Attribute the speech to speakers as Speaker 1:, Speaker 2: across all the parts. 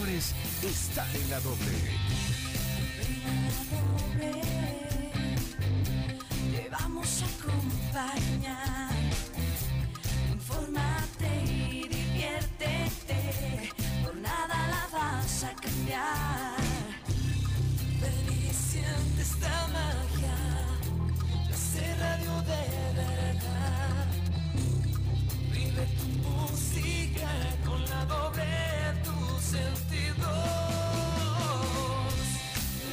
Speaker 1: mejores están en la doble.
Speaker 2: Te vamos a acompañar. Infórmate y diviértete. Por nada la vas a cambiar. Ven y siente esta magia. La radio de verdad. Vive tu música con la doble sentidos.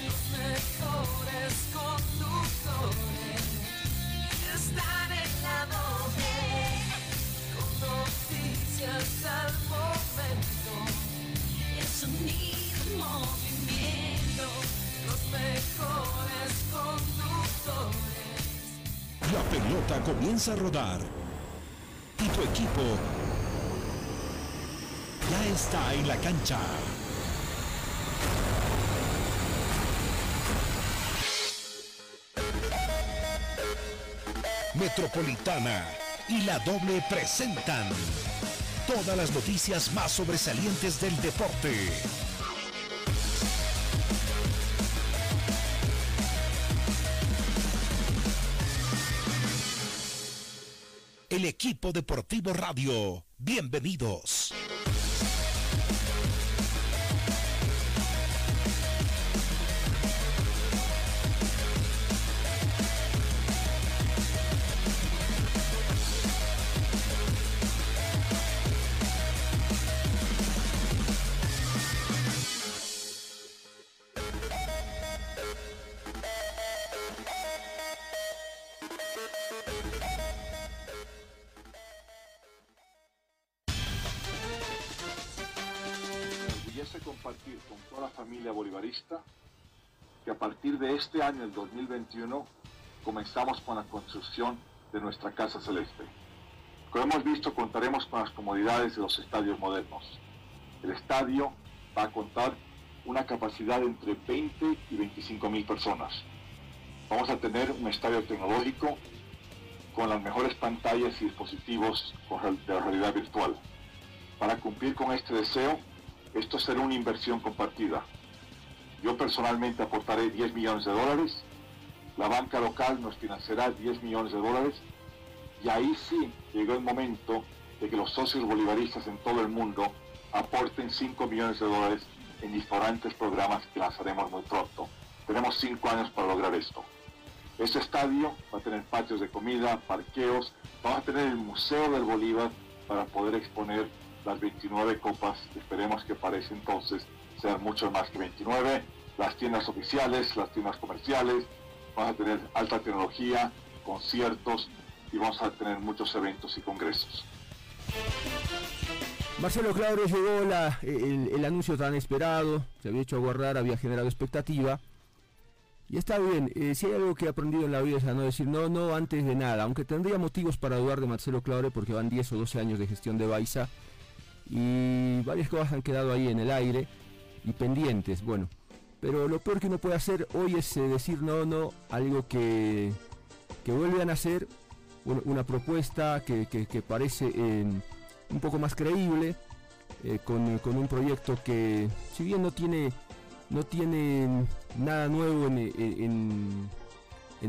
Speaker 2: Los mejores conductores están en la doble. Con noticias al momento. El sonido en movimiento. Los mejores conductores.
Speaker 1: La pelota comienza a rodar y tu equipo ya está en la cancha. Metropolitana y la doble presentan todas las noticias más sobresalientes del deporte. El equipo deportivo radio. Bienvenidos.
Speaker 3: Compartir con toda la familia bolivarista que a partir de este año, el 2021, comenzamos con la construcción de nuestra Casa Celeste. Como hemos visto, contaremos con las comodidades de los estadios modernos. El estadio va a contar una capacidad de entre 20 y 25 mil personas. Vamos a tener un estadio tecnológico con las mejores pantallas y dispositivos de realidad virtual. Para cumplir con este deseo, esto será una inversión compartida. Yo personalmente aportaré 10 millones de dólares, la banca local nos financiará 10 millones de dólares y ahí sí llegó el momento de que los socios bolivaristas en todo el mundo aporten 5 millones de dólares en diferentes programas que lanzaremos muy pronto. Tenemos 5 años para lograr esto. Este estadio va a tener patios de comida, parqueos, vamos a tener el Museo del Bolívar para poder exponer las 29 copas, esperemos que para entonces sean mucho más que 29, las tiendas oficiales, las tiendas comerciales, vamos a tener alta tecnología, conciertos y vamos a tener muchos eventos y congresos.
Speaker 4: Marcelo Claure llegó el anuncio tan esperado, se había hecho aguardar, había generado expectativa. Y está bien, eh, si hay algo que he aprendido en la vida es a no decir no, no antes de nada, aunque tendría motivos para dudar de Marcelo Claure porque van 10 o 12 años de gestión de Baiza y varias cosas han quedado ahí en el aire y pendientes, bueno. Pero lo peor que uno puede hacer hoy es eh, decir no, no, algo que, que vuelvan a hacer, una, propuesta que, que- parece eh, un poco más creíble, eh, con, con un proyecto que, si bien no tiene, no tiene nada nuevo en, en-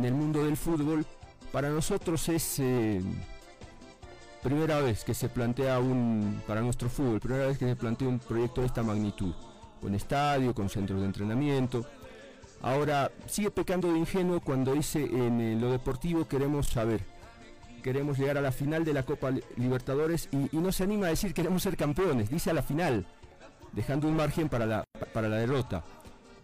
Speaker 4: el mundo del fútbol, para nosotros es primera vez que se plantea un, para nuestro fútbol, primera vez que se plantea un proyecto de esta magnitud, con estadio, con centros de entrenamiento. Ahora, sigue pecando de ingenuo cuando dice en eh, lo deportivo queremos saber, queremos llegar a la final de la Copa Li- Libertadores y, y no se anima a decir queremos ser campeones, dice a la final, dejando un margen para la, para la derrota.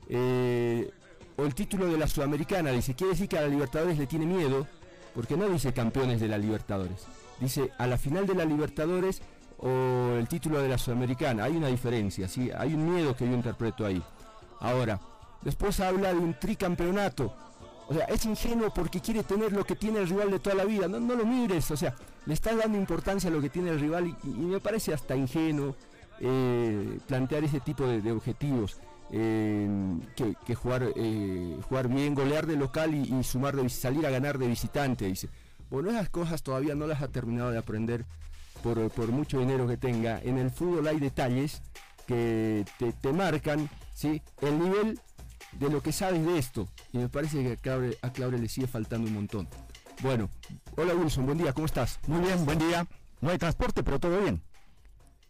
Speaker 4: Eh, o el título de la Sudamericana, dice, quiere decir que a la Libertadores le tiene miedo, porque no dice campeones de la Libertadores, dice a la final de la Libertadores o el título de la Sudamericana, hay una diferencia, ¿sí? hay un miedo que yo interpreto ahí. Ahora, después habla de un tricampeonato, o sea, es ingenuo porque quiere tener lo que tiene el rival de toda la vida. No, no lo mires, o sea, le estás dando importancia a lo que tiene el rival y, me parece hasta ingenuo eh, plantear ese tipo de, objetivos. eh, que, jugar, eh, jugar bien, golear de local y, sumar de, salir a ganar de visitante, dice. Bueno, esas cosas todavía no las ha terminado de aprender por, por mucho dinero que tenga. En el fútbol hay detalles que te, te marcan ¿sí? el nivel de lo que sabes de esto. Y me parece que a Claudia, a le sigue faltando un montón. Bueno, hola Wilson, buen día, ¿cómo estás?
Speaker 5: Muy bien, buen día. No hay transporte, pero todo bien.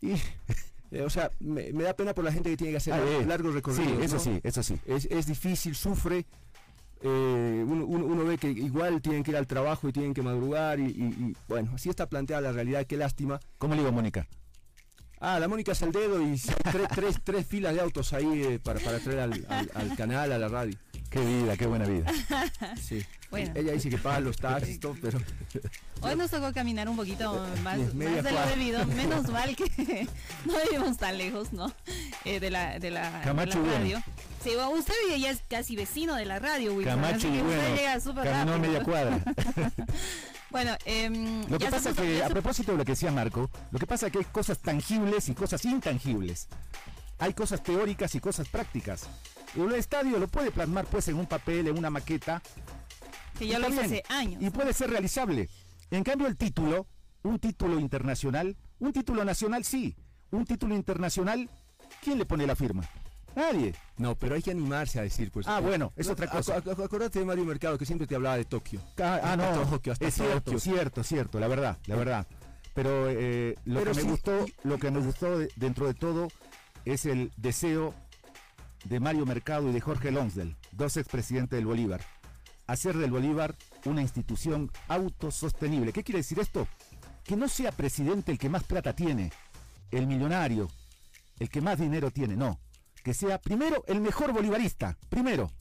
Speaker 4: Y, eh, o sea, me, me da pena por la gente que tiene que hacer
Speaker 5: Ah, eh,
Speaker 4: largos recorridos.
Speaker 5: Sí, eso
Speaker 4: ¿no?
Speaker 5: sí, eso sí.
Speaker 4: Es, es difícil, sufre. Eh, uno, uno- uno ve que igual tienen que ir al trabajo y tienen que madrugar y, y- y, bueno, así está planteada la realidad, qué lástima.
Speaker 5: ¿Cómo le digo, Mónica?
Speaker 4: Ah, la Mónica es el dedo y tres, tres, tres filas de autos ahí eh, para, para traer al, al- al canal, a la radio.
Speaker 5: Qué vida, qué buena vida.
Speaker 4: Sí.
Speaker 6: Bueno.
Speaker 4: Ella dice que paga los taxis, todo, pero
Speaker 6: Hoy nos tocó caminar un poquito más, de lo debido. Menos mal que no vivimos tan lejos, ¿no? Eh, de la, de la, de radio.
Speaker 5: Bueno.
Speaker 6: Sí, usted vive ya es casi vecino de la radio, Wilson.
Speaker 5: Camacho y bueno.
Speaker 6: llega súper
Speaker 5: Caminó
Speaker 6: rápido.
Speaker 5: media cuadra.
Speaker 6: Bueno, em,
Speaker 5: Lo que pasa es que, a propósito de lo que decía Marco, lo que pasa es que hay cosas tangibles y cosas intangibles. Hay cosas teóricas y cosas prácticas. El estadio lo puede plasmar pues en un papel, en una maqueta.
Speaker 6: que ya lo hace años.
Speaker 5: Y puede ser realizable. En cambio, el título, un título internacional, un título nacional sí, un título internacional, ¿quién le pone la firma? Nadie.
Speaker 4: no, pero hay que animarse a decir, pues.
Speaker 5: Ah, bueno, es otra cosa.
Speaker 4: acu- acordate de Mario Mercado que siempre te hablaba de Tokio.
Speaker 5: Ah, ah, no,
Speaker 4: Tokio, hasta
Speaker 5: es cierto,
Speaker 4: Tokio.
Speaker 5: cierto, cierto, la verdad, la verdad. Pero eh, lo
Speaker 4: Pero
Speaker 5: que me
Speaker 4: sí.
Speaker 5: gustó, lo que me gustó de- dentro de todo es el deseo de Mario Mercado y de Jorge Lonsdale, dos expresidentes del Bolívar, hacer del Bolívar una institución autosostenible. ¿Qué quiere decir esto? Que no sea presidente el que más plata tiene, el millonario, el que más dinero tiene, no. Que sea primero el mejor bolivarista, primero,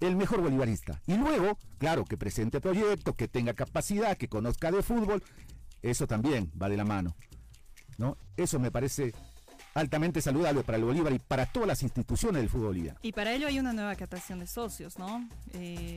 Speaker 5: el mejor bolivarista. Y luego, claro, que presente proyectos, que tenga capacidad, que conozca de fútbol, eso también va de la mano. ¿no? Eso me parece altamente saludable para el Bolívar y para todas las instituciones del fútbol boliviano.
Speaker 6: Y para ello hay una nueva captación de socios, ¿no? Eh,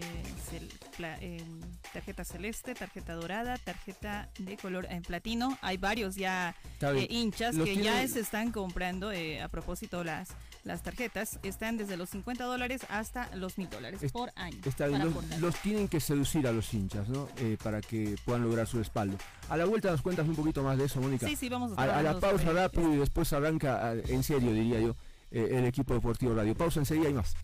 Speaker 6: tarjeta celeste, tarjeta dorada, tarjeta de color en platino. Hay varios ya eh, hinchas
Speaker 4: Los
Speaker 6: que ya se están comprando, eh, a propósito, las, las tarjetas. Están desde los 50 dólares hasta los 1000 dólares
Speaker 4: Es-
Speaker 6: por año.
Speaker 4: Está bien,
Speaker 6: para
Speaker 4: los, tienen que seducir a los hinchas, ¿no? Eh, para que puedan lograr su respaldo. A la vuelta nos cuentas un poquito más de eso, Mónica.
Speaker 6: Sí, sí, vamos a
Speaker 4: A, a la pausa rápido y después arranca, en serio diría yo, eh, el equipo deportivo radio. Pausa enseguida y más.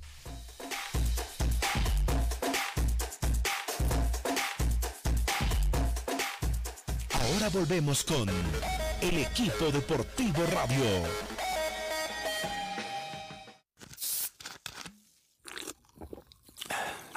Speaker 1: Ahora volvemos con el equipo deportivo radio.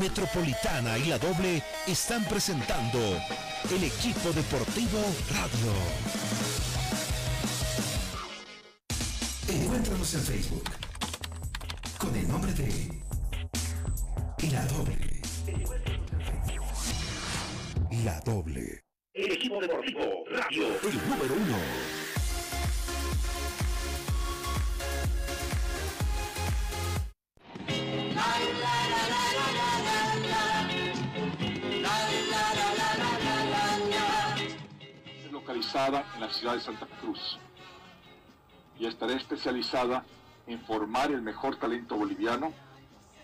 Speaker 1: Metropolitana y la doble están presentando el equipo deportivo radio. Encuéntranos en Facebook con el nombre de La Doble. La Doble. El equipo deportivo radio. El número uno.
Speaker 3: es localizada en la ciudad de Santa Cruz y estará especializada en formar el mejor talento boliviano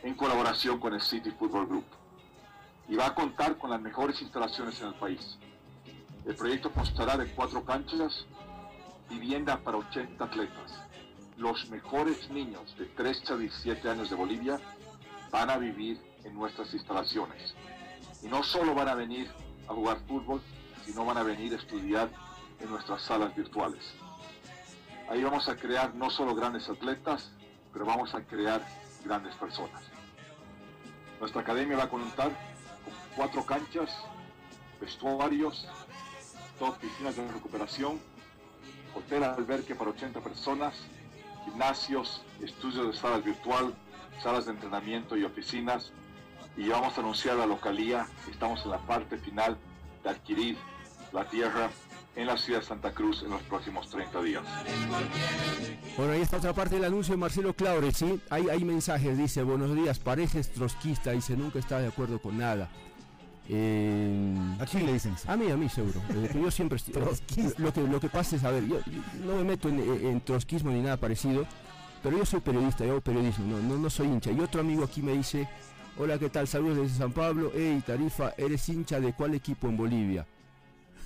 Speaker 3: en colaboración con el City Football Group. Y va a contar con las mejores instalaciones en el país. El proyecto constará de cuatro canchas, vivienda para 80 atletas. Los mejores niños de 13 a 17 años de Bolivia van a vivir en nuestras instalaciones. Y no solo van a venir a jugar fútbol, sino van a venir a estudiar en nuestras salas virtuales. Ahí vamos a crear no solo grandes atletas, pero vamos a crear grandes personas. Nuestra academia va a contar con cuatro canchas, vestuarios, dos piscinas de recuperación, hotel albergue para 80 personas, gimnasios, estudios de salas virtual, salas de entrenamiento y oficinas. Y vamos a anunciar la localía estamos en la parte final de adquirir la tierra en la ciudad de Santa Cruz en los próximos 30 días.
Speaker 4: Bueno, ahí está otra parte del anuncio de Marcelo Claure, ¿sí? Hay, hay mensajes, dice, buenos días, pareces trotskista, dice, nunca está de acuerdo con nada. Eh,
Speaker 5: ¿A quién le dicen?
Speaker 4: A mí, a mí seguro. Eh, que yo siempre estoy. Lo que, lo que pasa es, a ver, yo, yo no me meto en, en trotskismo ni nada parecido, pero yo soy periodista, yo hago periodismo, no, no, no soy hincha. Y otro amigo aquí me dice, hola, ¿qué tal? Saludos desde San Pablo. Hey, Tarifa, ¿eres hincha de cuál equipo en Bolivia?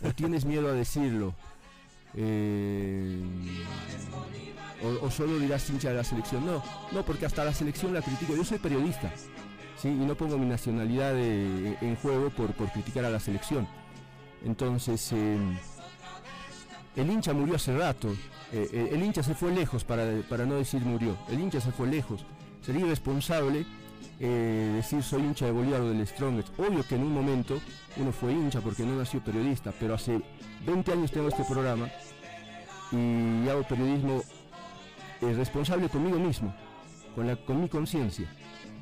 Speaker 4: ¿O tienes miedo a decirlo? Eh, o, solo dirás hincha de la selección. No, no, porque hasta la selección la critico. Yo soy periodista. ¿sí? y no pongo mi nacionalidad de- en juego por, criticar a la selección. Entonces, eh, el hincha murió hace rato. Eh, eh, el hincha se fue lejos, para, para no decir murió. El hincha se fue lejos. Sería irresponsable eh, decir soy hincha de Bolívar o del Strongest. Obvio que en un momento uno fue hincha porque no nació periodista, pero hace 20 años tengo este programa y hago periodismo eh, responsable conmigo mismo, con, la, con mi conciencia.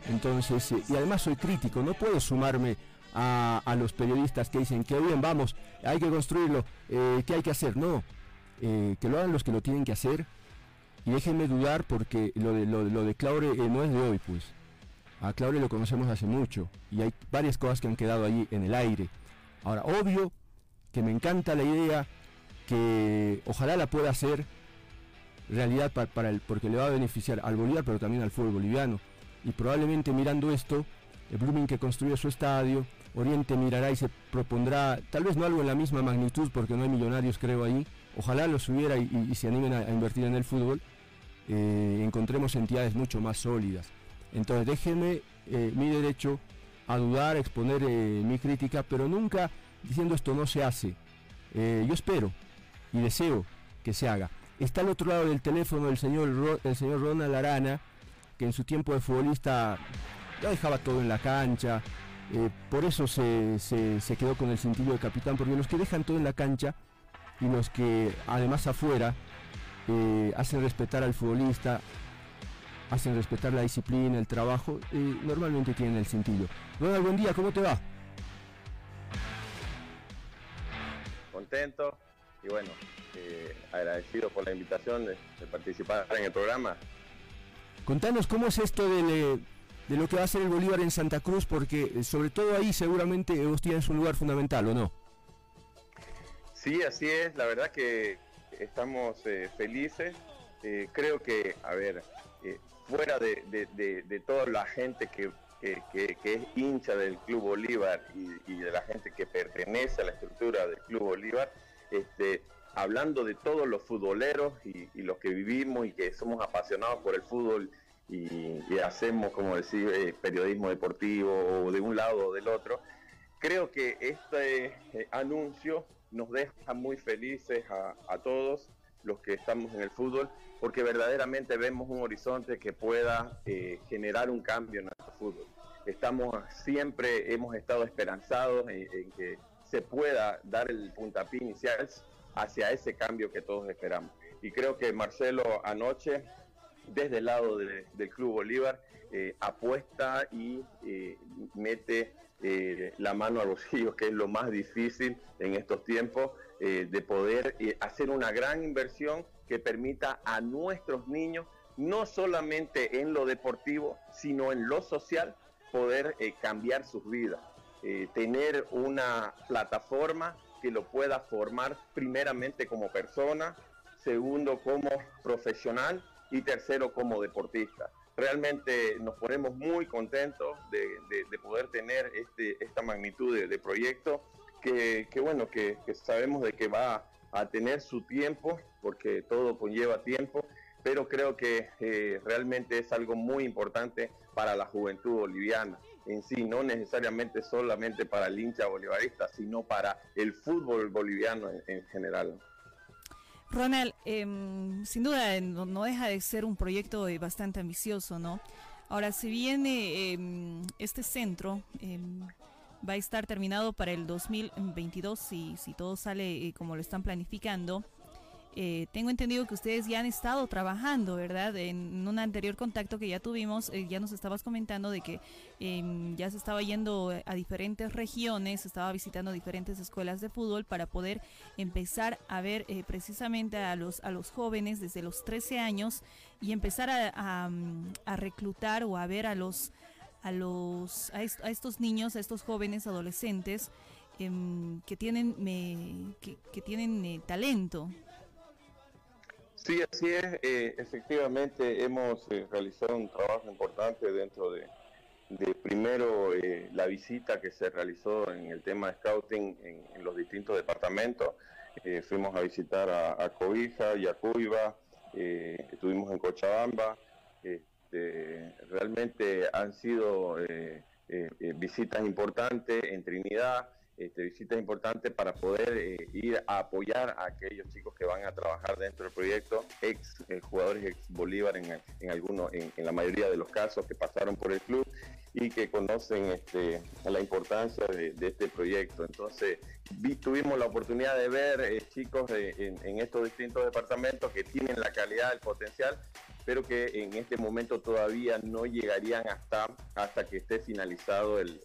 Speaker 4: Entonces, eh, y además soy crítico, no puedo sumarme a, los periodistas que dicen que bien, vamos, hay que construirlo, eh, ¿qué hay que hacer? No, que lo hagan los que lo tienen que hacer y déjenme dudar porque lo de, lo, lo Claure no es de hoy, pues. A Claure lo conocemos hace mucho y hay varias cosas que han quedado allí en el aire. Ahora, obvio que me encanta la idea que ojalá la pueda hacer realidad pa- para el, porque le va a beneficiar al Bolívar, pero también al fútbol boliviano. Y probablemente mirando esto, el Blooming que construyó su estadio, Oriente mirará y se propondrá, tal vez no algo en la misma magnitud, porque no hay millonarios creo ahí, ojalá los hubiera y, se animen a, a invertir en el fútbol, eh, encontremos entidades mucho más sólidas. Entonces déjenme eh, mi derecho a dudar, a exponer eh, mi crítica, pero nunca diciendo esto no se hace. Eh, yo espero y deseo que se haga. Está al otro lado del teléfono el señor, el señor Ronald Arana, que en su tiempo de futbolista ya dejaba todo en la cancha, por eso se, se- quedó con el cintillo de capitán, porque los que dejan todo en la cancha y los que además afuera hacen respetar al futbolista, hacen respetar la disciplina, el trabajo, eh, normalmente tienen el cintillo. Ronald, buen día, ¿cómo te va?
Speaker 7: contento y bueno, eh, agradecido por la invitación de, de participar en el programa.
Speaker 4: Contanos cómo es esto del, de lo que va a hacer el Bolívar en Santa Cruz, porque eh, sobre todo ahí seguramente vos tienes un lugar fundamental, ¿o no?
Speaker 7: Sí, así es, la verdad que estamos eh, felices. Eh, creo que, a ver, eh, fuera de, de- de- toda la gente que, que- es hincha del Club Bolívar y, de la gente que pertenece a la estructura del Club Bolívar, este, hablando de todos los futboleros y, los que vivimos y que somos apasionados por el fútbol y, y hacemos, como decir, eh, periodismo deportivo o de un lado o del otro, creo que este anuncio nos deja muy felices a todos los que estamos en el fútbol, porque verdaderamente vemos un horizonte que pueda eh, generar un cambio en nuestro fútbol. Estamos siempre, hemos estado esperanzados en, que se pueda dar el puntapié inicial hacia ese cambio que todos esperamos. Y creo que Marcelo anoche, desde el lado de- del Club Bolívar, eh, apuesta y eh, mete eh, la mano al bolsillo, que es lo más difícil en estos tiempos, eh, de poder eh, hacer una gran inversión que permita a nuestros niños, no solamente en lo deportivo, sino en lo social, poder cambiar sus vidas. Tener una plataforma que lo pueda formar primeramente como persona, segundo como profesional y tercero como deportista. Realmente nos ponemos muy contentos de, de- de poder tener este, esta magnitud de, proyecto que, bueno, que, sabemos de que va a tener su tiempo, porque todo conlleva tiempo, pero creo que eh, realmente es algo muy importante para la juventud boliviana en sí, no necesariamente solamente para el hincha bolivarista, sino para el fútbol boliviano en general.
Speaker 6: Ronald, em, sin duda eh, no, no deja de ser un proyecto eh, bastante ambicioso, ¿no? Ahora, si bien eh, em, este centro em, va a estar terminado para el 2022, si, todo sale eh, como lo están planificando, Eh, tengo entendido que ustedes ya han estado trabajando, ¿verdad? En un anterior contacto que ya tuvimos, eh, ya nos estabas comentando de que em, ya se estaba yendo a diferentes regiones, estaba visitando diferentes escuelas de fútbol para poder empezar a ver eh, precisamente a los, a los jóvenes desde los 13 años y empezar a, reclutar o a ver a los a los a, estos niños, a estos jóvenes adolescentes em, que tienen que, que, tienen talento,
Speaker 7: Sí, así es. Eh, efectivamente, hemos eh, realizado un trabajo importante dentro de, primero eh, la visita que se realizó en el tema de scouting en, los distintos departamentos. fuimos a visitar a, Cobija a Cuiva, estuvimos en Cochabamba. Este, realmente han sido visitas importantes en Trinidad este, visitas importantes para poder eh, ir a apoyar a aquellos chicos que van a trabajar dentro del proyecto, ex eh, jugadores ex Bolívar en, en algunos, en, la mayoría de los casos que pasaron por el club y que conocen este, la importancia de, este proyecto. Entonces, tuvimos la oportunidad de ver eh, chicos en, estos distintos departamentos que tienen la calidad, el potencial, pero que en este momento todavía no llegarían hasta, hasta que esté finalizado el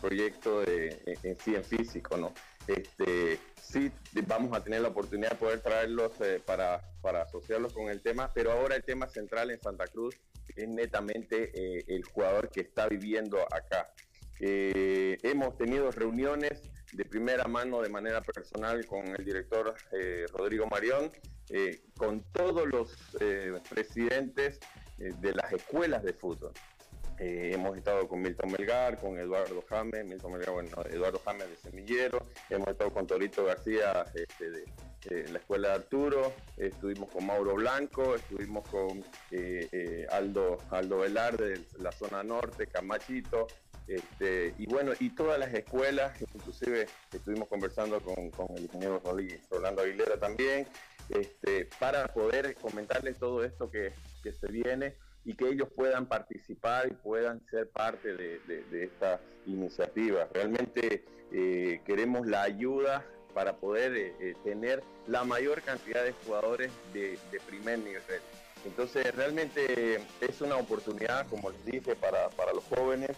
Speaker 7: proyecto de, en sí en físico, ¿no? Este, sí vamos a tener la oportunidad de poder traerlos eh, para, para asociarlos con el tema, pero ahora el tema central en Santa Cruz es netamente eh, el jugador que está viviendo acá. Eh, hemos tenido reuniones de primera mano de manera personal con el director Rodrigo Marión, con todos los presidentes de las escuelas de fútbol. Eh, hemos estado con Milton Melgar, con Eduardo James, Milton Melgar, bueno, Eduardo James de Semillero, hemos estado con Torito García este, de, la Escuela de Arturo, estuvimos con Mauro Blanco, estuvimos con eh, eh, Aldo, Aldo Velar de la zona norte, Camachito, este, y bueno, y todas las escuelas, inclusive estuvimos conversando con, el ingeniero Rolando Aguilera también, este, para poder comentarles todo esto que, que se viene y que ellos puedan participar y puedan ser parte de, esta iniciativa. Realmente eh, queremos la ayuda para poder eh, eh, tener la mayor cantidad de jugadores de, primer nivel. Entonces realmente es una oportunidad, como les dije, para, para los jóvenes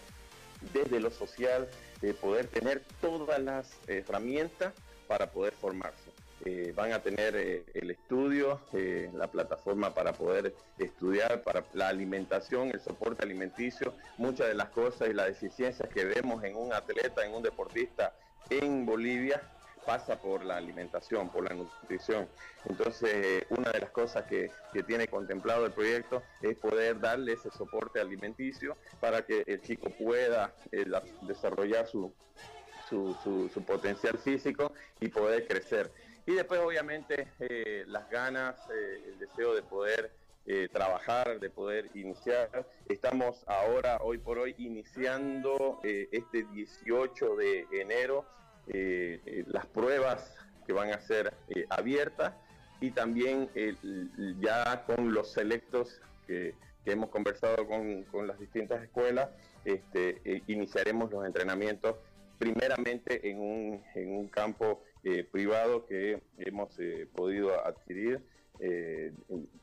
Speaker 7: desde lo social, de poder tener todas las herramientas para poder formarse. Eh, van a tener eh, el estudio, eh, la plataforma para poder estudiar, para la alimentación, el soporte alimenticio, muchas de las cosas y las deficiencias que vemos en un atleta, en un deportista en Bolivia, pasa por la alimentación, por la nutrición. Entonces, una de las cosas que, tiene contemplado el proyecto es poder darle ese soporte alimenticio para que el chico pueda desarrollar su, su potencial físico y poder crecer. Y después obviamente eh, las ganas, eh, el deseo de poder eh, trabajar, de poder iniciar. Estamos ahora, hoy por hoy, iniciando este 18 de enero las pruebas que van a ser abiertas y también ya con los selectos que, hemos conversado con, las distintas escuelas, este, iniciaremos los entrenamientos primeramente en un, en un campo eh, privado que hemos eh, podido adquirir eh,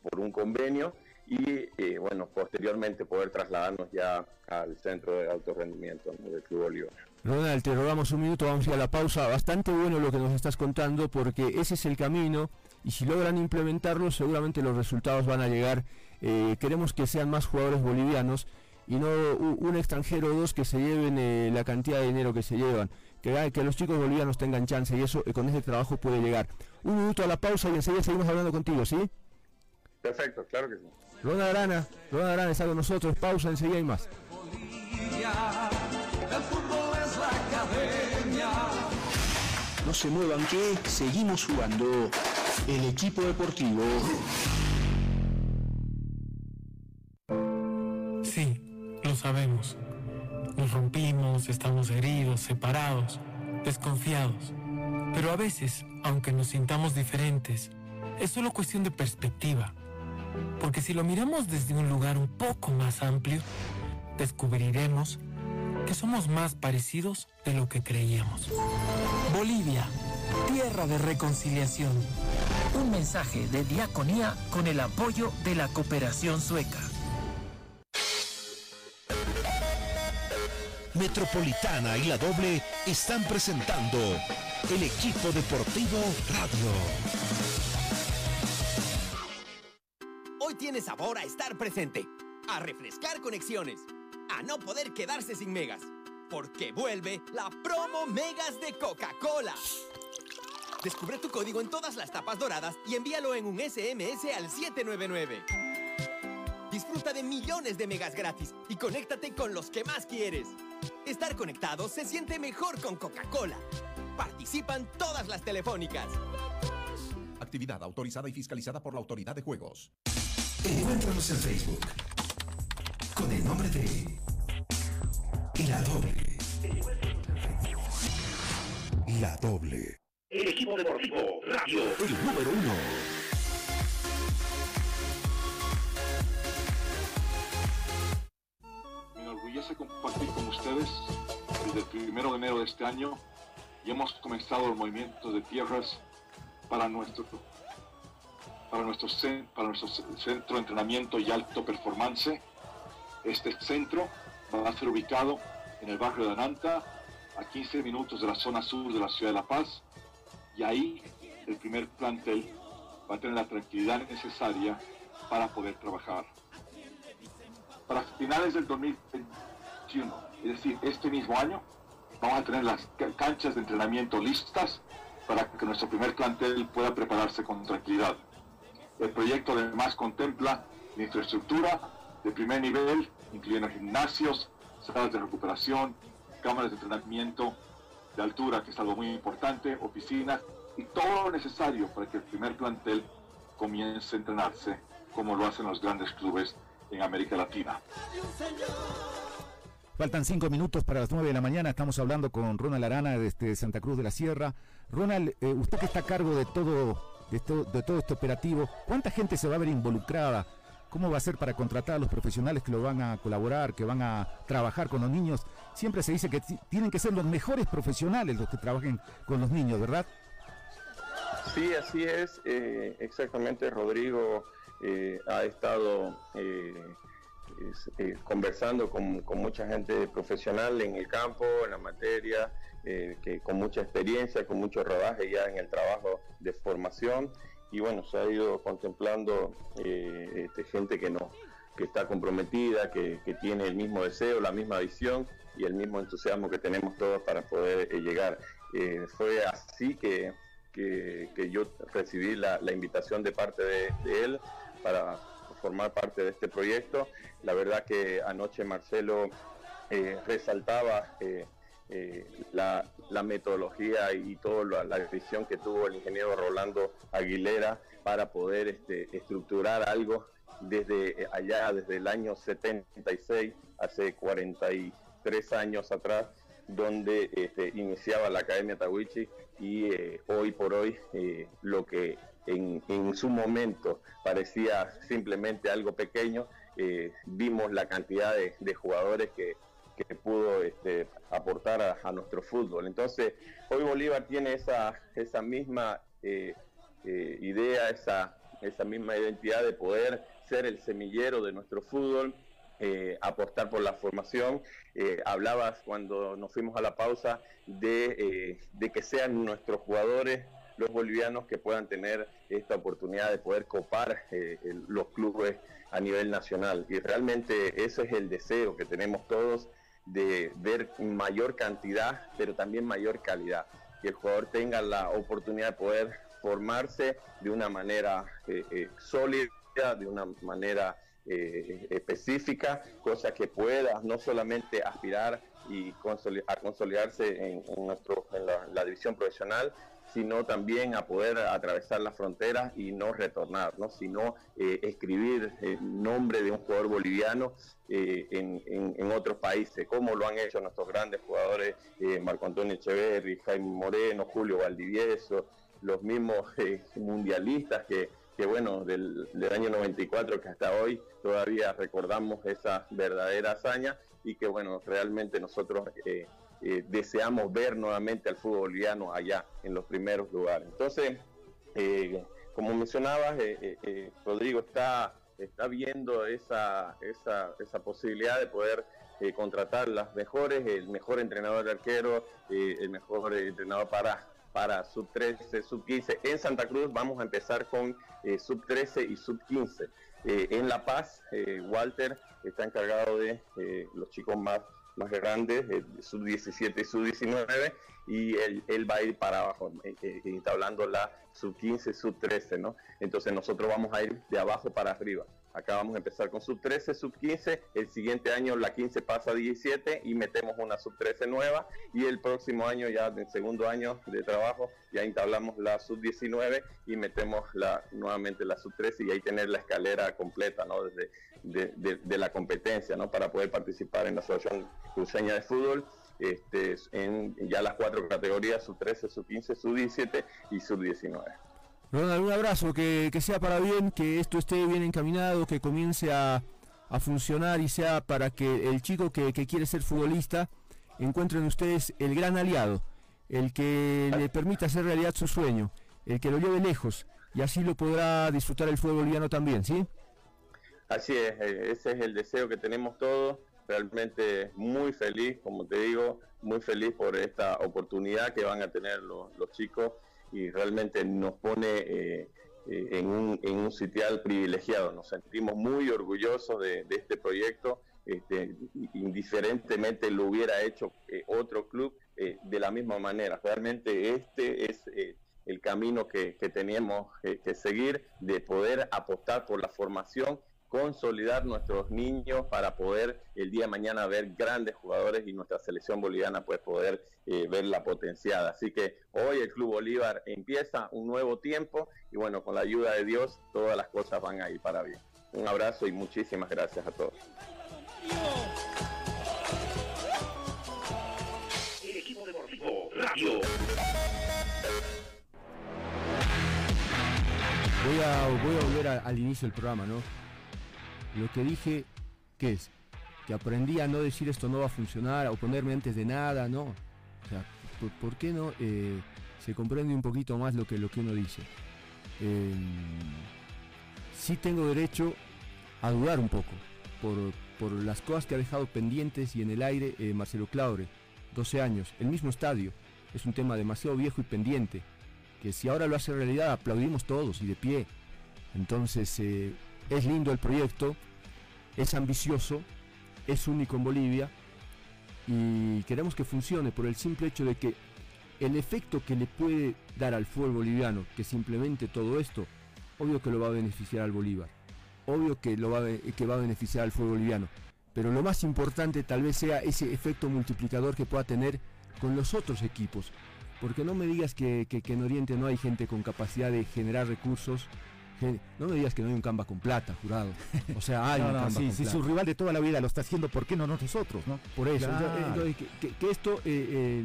Speaker 7: por un convenio y bueno, posteriormente poder trasladarnos ya al centro de alto rendimiento del Club Bolívar.
Speaker 4: Ronald, te rogamos un minuto, vamos a ir a la pausa. Bastante bueno lo que nos estás contando porque ese es el camino y si logran implementarlo seguramente los resultados van a llegar. queremos que sean más jugadores bolivianos y no un extranjero o dos que se lleven la cantidad de dinero que se llevan que, que los chicos bolivianos tengan chance y eso eh, con ese trabajo puede llegar. Un minuto a la pausa y enseguida seguimos hablando contigo, ¿sí?
Speaker 7: Perfecto, claro que sí.
Speaker 4: Ronald Arana, Ronald Arana está con nosotros, pausa, enseguida hay más.
Speaker 1: No se muevan que seguimos jugando el equipo deportivo.
Speaker 8: Sí, lo sabemos. Nos rompimos, estamos heridos, separados, desconfiados. Pero a veces, aunque nos sintamos diferentes, es solo cuestión de perspectiva. Porque si lo miramos desde un lugar un poco más amplio, descubriremos que somos más parecidos de lo que creíamos. Bolivia, tierra de reconciliación.
Speaker 9: Un mensaje de diaconía con el apoyo de la cooperación sueca.
Speaker 1: Metropolitana y la doble están presentando el equipo deportivo radio.
Speaker 10: Hoy tiene sabor a estar presente, a refrescar conexiones, a no poder quedarse sin megas, porque vuelve la promo Megas de Coca-Cola. Descubre tu código en todas las tapas doradas y envíalo en un SMS al 799. Disfruta de millones de megas gratis y conéctate con los que más quieres. Estar conectado se siente mejor con Coca-Cola. Participan todas las telefónicas.
Speaker 11: Actividad autorizada y fiscalizada por la Autoridad de Juegos.
Speaker 1: Encuéntranos en Facebook con el nombre de La Doble. La Doble.
Speaker 12: El equipo deportivo radio.
Speaker 1: El número uno.
Speaker 3: Compartir con ustedes desde el primero de enero de este año y hemos comenzado los movimientos de tierras para nuestro para nuestro, para nuestro ce- centro de entrenamiento y alto performance. Este centro va a ser ubicado en el barrio de Ananta, a 15 minutos de la zona sur de la ciudad de La Paz, y ahí el primer plantel va a tener la tranquilidad necesaria para poder trabajar. Para finales del 2021, es decir, este mismo año, vamos a tener las ca- canchas de entrenamiento listas para que nuestro primer plantel pueda prepararse con tranquilidad. El proyecto además contempla la infraestructura de primer nivel, incluyendo gimnasios, salas de recuperación, cámaras de entrenamiento de altura, que es algo muy importante, oficinas y todo lo necesario para que el primer plantel comience a entrenarse como lo hacen los grandes clubes en América Latina.
Speaker 5: Faltan cinco minutos para las nueve de la mañana. Estamos hablando con Ronald Arana desde Santa Cruz de la Sierra. Ronald, eh, usted que está a cargo de todo, de, todo este operativo, ¿cuánta gente se va a ver involucrada? ¿Cómo va a ser para contratar a los profesionales que lo van a colaborar, que van a trabajar con los niños? Siempre se dice que ti- tienen que ser los mejores profesionales los que trabajen con los niños, ¿verdad?
Speaker 7: Sí, así es. eh, exactamente, Rodrigo eh, ha estado es- eh, conversando con, mucha gente profesional en el campo, en la materia, eh, que con mucha experiencia, con mucho rodaje ya en el trabajo de formación. Y bueno, se ha ido contemplando eh, este, gente que no que está comprometida, que, tiene el mismo deseo, la misma visión y el mismo entusiasmo que tenemos todos para poder llegar. Fue así que, que, yo recibí la, invitación de parte de él para formar parte de este proyecto. La verdad que anoche Marcelo eh, resaltaba eh, eh, la, metodología y toda la, visión que tuvo el ingeniero Rolando Aguilera para poder este, estructurar algo desde allá, desde el año 76, hace 43 años atrás, donde este, iniciaba la Academia Tawichi y hoy por hoy lo que en, en su momento parecía simplemente algo pequeño, eh, vimos la cantidad de, jugadores que, pudo este, aportar a, nuestro fútbol. Entonces, hoy Bolívar tiene esa, esa misma eh, eh, idea, esa, misma identidad de poder ser el semillero de nuestro fútbol, eh, apostar por la formación. Hablabas cuando nos fuimos a la pausa de que sean nuestros jugadores los bolivianos que puedan tener esta oportunidad de poder copar eh, los clubes a nivel nacional. Y realmente ese es el deseo que tenemos todos de ver mayor cantidad, pero también mayor calidad. Que el jugador tenga la oportunidad de poder formarse de una manera eh, eh, sólida, de una manera específica, cosa que pueda no solamente aspirar y a consolidarse en, nuestro, en la división profesional, sino también a poder atravesar las fronteras y no retornar, ¿no? sino eh, escribir el nombre de un jugador boliviano eh, en, en- otros países, como lo han hecho nuestros grandes jugadores, eh, Marco Antonio Echeverri, Jaime Moreno, Julio Valdivieso, los mismos eh, mundialistas que, que, bueno, del, del año 94 que hasta hoy todavía recordamos esa verdadera hazaña y que bueno, realmente nosotros eh, deseamos ver nuevamente al fútbol boliviano allá en los primeros lugares. Entonces, eh, como mencionabas, eh, Rodrigo está, está viendo esa, esa, esa posibilidad de poder contratar las mejores, el mejor entrenador de arquero, el mejor entrenador para, para sub 13, sub 15. En Santa Cruz vamos a empezar con sub 13 y sub 15. Eh, en La Paz, Walter está encargado de los chicos más, más grandes, eh, sub 17 y sub 19, y él, él va a ir para abajo, eh, eh, está hablando la sub 15, sub 13, ¿no? Entonces nosotros vamos a ir de abajo para arriba. Acá vamos a empezar con sub 13, sub 15, el siguiente año la 15 pasa a 17 y metemos una sub 13 nueva y el próximo año ya en segundo año de trabajo ya entablamos la sub 19 y metemos la, nuevamente la sub 13 y ahí tener la escalera completa ¿no? Desde, de, la competencia ¿no? para poder participar en la Asociación Cruceña de Fútbol este, en ya las cuatro categorías, sub 13, sub 15, sub 17 y sub 19.
Speaker 4: Ronald, un abrazo, que, que sea para bien, que esto esté bien encaminado, que comience a, a funcionar y sea para que el chico que, que quiere ser futbolista encuentre en ustedes el gran aliado, el que le permita hacer realidad su sueño, el que lo lleve lejos y así lo podrá disfrutar el fútbol boliviano también, ¿sí?
Speaker 7: Así es, eh, ese es el deseo que tenemos todos. Realmente muy feliz, como te digo, muy feliz por esta oportunidad que van a tener los, los chicos y realmente nos pone eh, eh, en, un, en un sitial privilegiado. Nos sentimos muy orgullosos de, este proyecto. Este, indiferentemente lo hubiera hecho eh, otro club eh, de la misma manera. Realmente este es el camino que, que teníamos que seguir de poder apostar por la formación consolidar nuestros niños para poder el día de mañana ver grandes jugadores y nuestra selección boliviana pues poder eh, verla potenciada. Así que hoy el Club Bolívar empieza un nuevo tiempo y bueno, con la ayuda de Dios todas las cosas van a ir para bien. Un abrazo y muchísimas gracias a todos.
Speaker 12: El equipo deportivo Radio.
Speaker 4: Voy a, voy a volver a- al inicio del programa, ¿no? Lo que dije, ¿qué es? Que aprendí a no decir esto no va a funcionar, a oponerme antes de nada, ¿no? O sea, ¿por, qué no eh, se comprende un poquito más lo que, lo que uno dice? Eh, sí tengo derecho a dudar un poco por, por las cosas que ha dejado pendientes y en el aire eh, Marcelo Claure, 12 años, el mismo estadio, es un tema demasiado viejo y pendiente, que si ahora lo hace realidad aplaudimos todos y de pie. Entonces eh, es lindo el proyecto, es ambicioso, es único en Bolivia y queremos que funcione por el simple hecho de que el efecto que le puede dar al fútbol boliviano, que simplemente todo esto, obvio que lo va a beneficiar al Bolívar, obvio que, lo va a, que va a beneficiar al fútbol boliviano, pero lo más importante tal vez sea ese efecto multiplicador que pueda tener con los otros equipos, porque no me digas que, que- en Oriente no hay gente con capacidad de generar recursos, no me digas que no hay un Camba con plata, jurado, o sea, hay
Speaker 5: No,
Speaker 4: un
Speaker 5: no,
Speaker 4: Camba
Speaker 5: sí,
Speaker 4: con
Speaker 5: si
Speaker 4: plata.
Speaker 5: su rival de toda la vida lo está haciendo, ¿por qué no nosotros, no?
Speaker 4: Por eso,
Speaker 5: Claro.
Speaker 4: entonces, que, esto, eh, eh,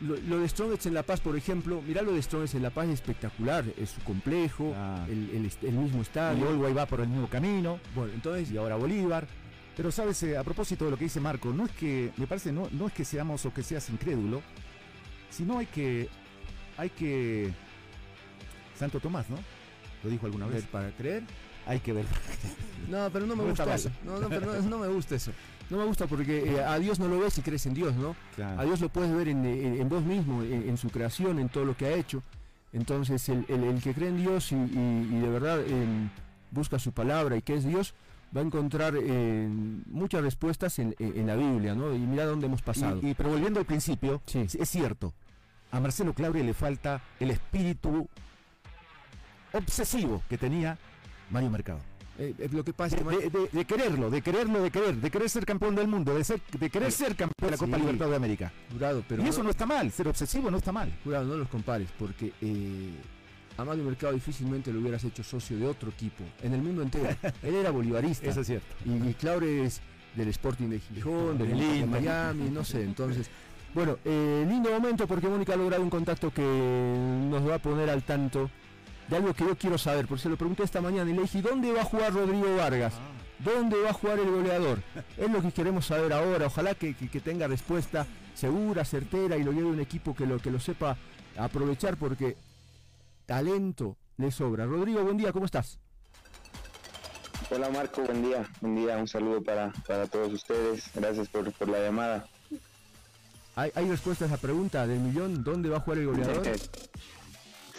Speaker 4: lo, lo de Strongest en La Paz, por ejemplo, mirá lo de Strongest en La Paz es espectacular, es su complejo, el, el est- el mismo
Speaker 5: Y
Speaker 4: estadio.
Speaker 5: Olway va por el mismo camino.
Speaker 4: Bueno, entonces,
Speaker 5: y ahora Bolívar. Pero sabes, Eh, a propósito de lo que dice Marco, no es que, me parece, no, no es que seamos o que seas incrédulo, sino hay que, hay que, Santo Tomás, ¿no? Lo dijo alguna vez.
Speaker 4: ¿Ver para creer?
Speaker 5: Hay que ver.
Speaker 4: No, pero no me gusta eso. No, no, pero no, no me gusta eso. No me gusta porque eh, a Dios no lo ves si crees en Dios, ¿no?
Speaker 5: Claro.
Speaker 4: A Dios lo puedes ver en, en- en vos mismo, en, en su creación, en todo lo que ha hecho. Entonces, el, el- el que cree en Dios y, y- y de verdad em, busca su palabra y que es Dios, va a encontrar em, muchas respuestas en, en- en la Biblia, ¿no? Y mira dónde hemos pasado.
Speaker 5: Y, y- pero volviendo al principio,
Speaker 4: Sí.
Speaker 5: es cierto, a Marcelo Claure le falta el espíritu obsesivo que tenía Mario Mercado.
Speaker 4: Eh, eh, lo que pasa
Speaker 5: De,
Speaker 4: es que
Speaker 5: de- de- de quererlo, de quererlo, de querer, de querer ser campeón del mundo, de, ser, de querer ser campeón de la Copa
Speaker 4: Sí.
Speaker 5: Libertad de América.
Speaker 4: Jurado, pero
Speaker 5: y eso no está mal, ser obsesivo no está mal.
Speaker 4: Jurado, no los compares, porque eh, a Mario Mercado difícilmente lo hubieras hecho socio de otro equipo, en el mundo entero. Él era bolivarista.
Speaker 5: Eso es cierto.
Speaker 4: Y, y Claure es del Sporting de Gijón, del de. Miami, no sé, entonces... Bueno, eh, lindo momento porque Mónica ha logrado un contacto que nos va a poner al tanto de algo que yo quiero saber, porque se lo pregunté esta mañana y le dije, ¿dónde va a jugar Rodrigo Vargas? ¿Dónde va a jugar el goleador? Es lo que queremos saber ahora, ojalá que, que- que tenga respuesta segura, certera y lo lleve un equipo que lo, que lo sepa aprovechar porque talento le sobra. Rodrigo, buen día, ¿cómo estás?
Speaker 13: Hola Marco, buen día, buen día, un saludo para, para todos ustedes, gracias por, por la llamada.
Speaker 4: ¿Hay, ¿Hay respuesta a esa pregunta del millón? ¿Dónde va a jugar el goleador?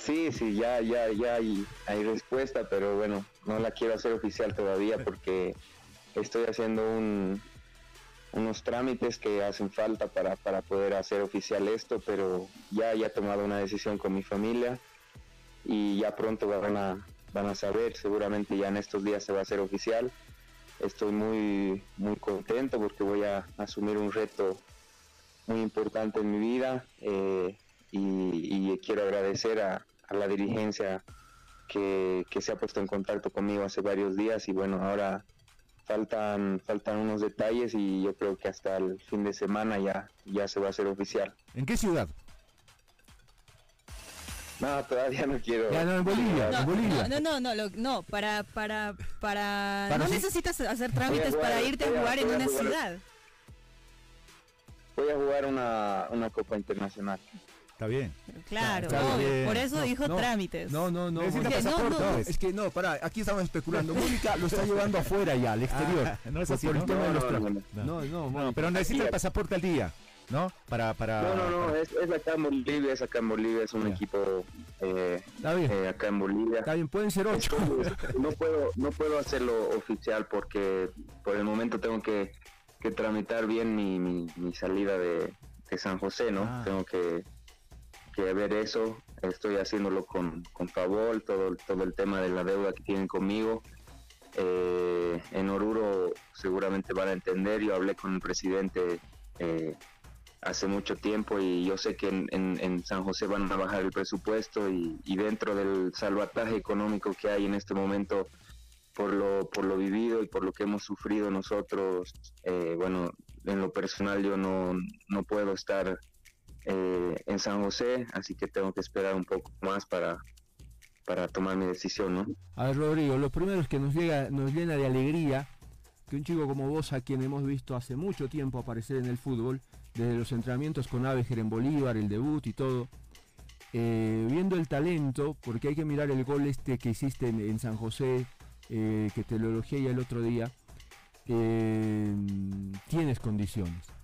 Speaker 13: Sí, sí, ya, ya, ya hay, hay respuesta, pero bueno, no la quiero hacer oficial todavía porque estoy haciendo un, unos trámites que hacen falta para, para poder hacer oficial esto, pero ya, ya he tomado una decisión con mi familia y ya pronto van a, van a saber, seguramente ya en estos días se va a hacer oficial. Estoy muy, muy contento porque voy a asumir un reto muy importante en mi vida eh, y quiero agradecer a, a la dirigencia que, que se ha puesto en contacto conmigo hace varios días y bueno, ahora faltan, faltan unos detalles y yo creo que hasta el fin de semana ya, ya se va a hacer oficial.
Speaker 5: ¿En qué ciudad?
Speaker 13: No, todavía no quiero.
Speaker 4: Ya, no, en Bolivia,
Speaker 6: No,
Speaker 4: en Bolivia.
Speaker 6: no, no, no, lo- no, para, para, para,
Speaker 4: Para
Speaker 6: no
Speaker 4: sí.
Speaker 6: necesitas hacer trámites para irte a jugar en una
Speaker 13: jugar.
Speaker 6: ciudad.
Speaker 13: Voy a jugar una, una Copa Internacional.
Speaker 5: Está bien.
Speaker 6: Claro,
Speaker 4: Está
Speaker 6: obvio,
Speaker 4: bien.
Speaker 6: por eso
Speaker 4: No,
Speaker 6: dijo
Speaker 4: no,
Speaker 6: trámites.
Speaker 4: No, no, no. No, no, es que no, pará, aquí estamos especulando. Mónica lo está llevando afuera ya, al exterior.
Speaker 5: Ah, no es así,
Speaker 4: por el
Speaker 5: ¿no?
Speaker 4: tema de
Speaker 13: No,
Speaker 4: los
Speaker 13: no,
Speaker 4: trámites.
Speaker 13: no,
Speaker 4: No, no,
Speaker 5: No,
Speaker 4: Mónica.
Speaker 5: pero necesita el pasaporte al día, ¿no? Para, para.
Speaker 13: No, no, no,
Speaker 5: para-
Speaker 13: es, es acá en Bolivia, es acá en Bolivia, es un
Speaker 5: Ya.
Speaker 13: equipo eh,
Speaker 4: Está bien,
Speaker 13: eh, acá en Bolivia.
Speaker 4: está bien, pueden ser ocho.
Speaker 13: No puedo no puedo hacerlo oficial porque por el momento tengo que, que tramitar bien mi, mi, mi salida de, de San José, ¿no?
Speaker 5: Ah.
Speaker 13: Tengo que, que ver eso. Estoy haciéndolo con, con Favol, todo, todo el tema de la deuda que tienen conmigo. Eh, en Oruro seguramente van a entender. Yo hablé con el presidente eh, hace mucho tiempo y yo sé que en, en- en San José van a bajar el presupuesto y, y dentro del salvataje económico que hay en este momento por lo, por lo vivido y por lo que hemos sufrido nosotros, eh, bueno, en lo personal yo no, no puedo estar eh, en San José, así que tengo que esperar un poco más para, para tomar mi decisión, ¿no?
Speaker 4: A ver, Rodrigo, lo primero es que nos, llega, nos llena de alegría que un chico como vos, a quien hemos visto hace mucho tiempo aparecer en el fútbol, desde los entrenamientos con Avejer en Bolívar, el debut y todo, eh, viendo el talento, porque hay que mirar el gol este que hiciste en, en San José, eh, que te lo elogié ya el otro día, eh, tienes condiciones.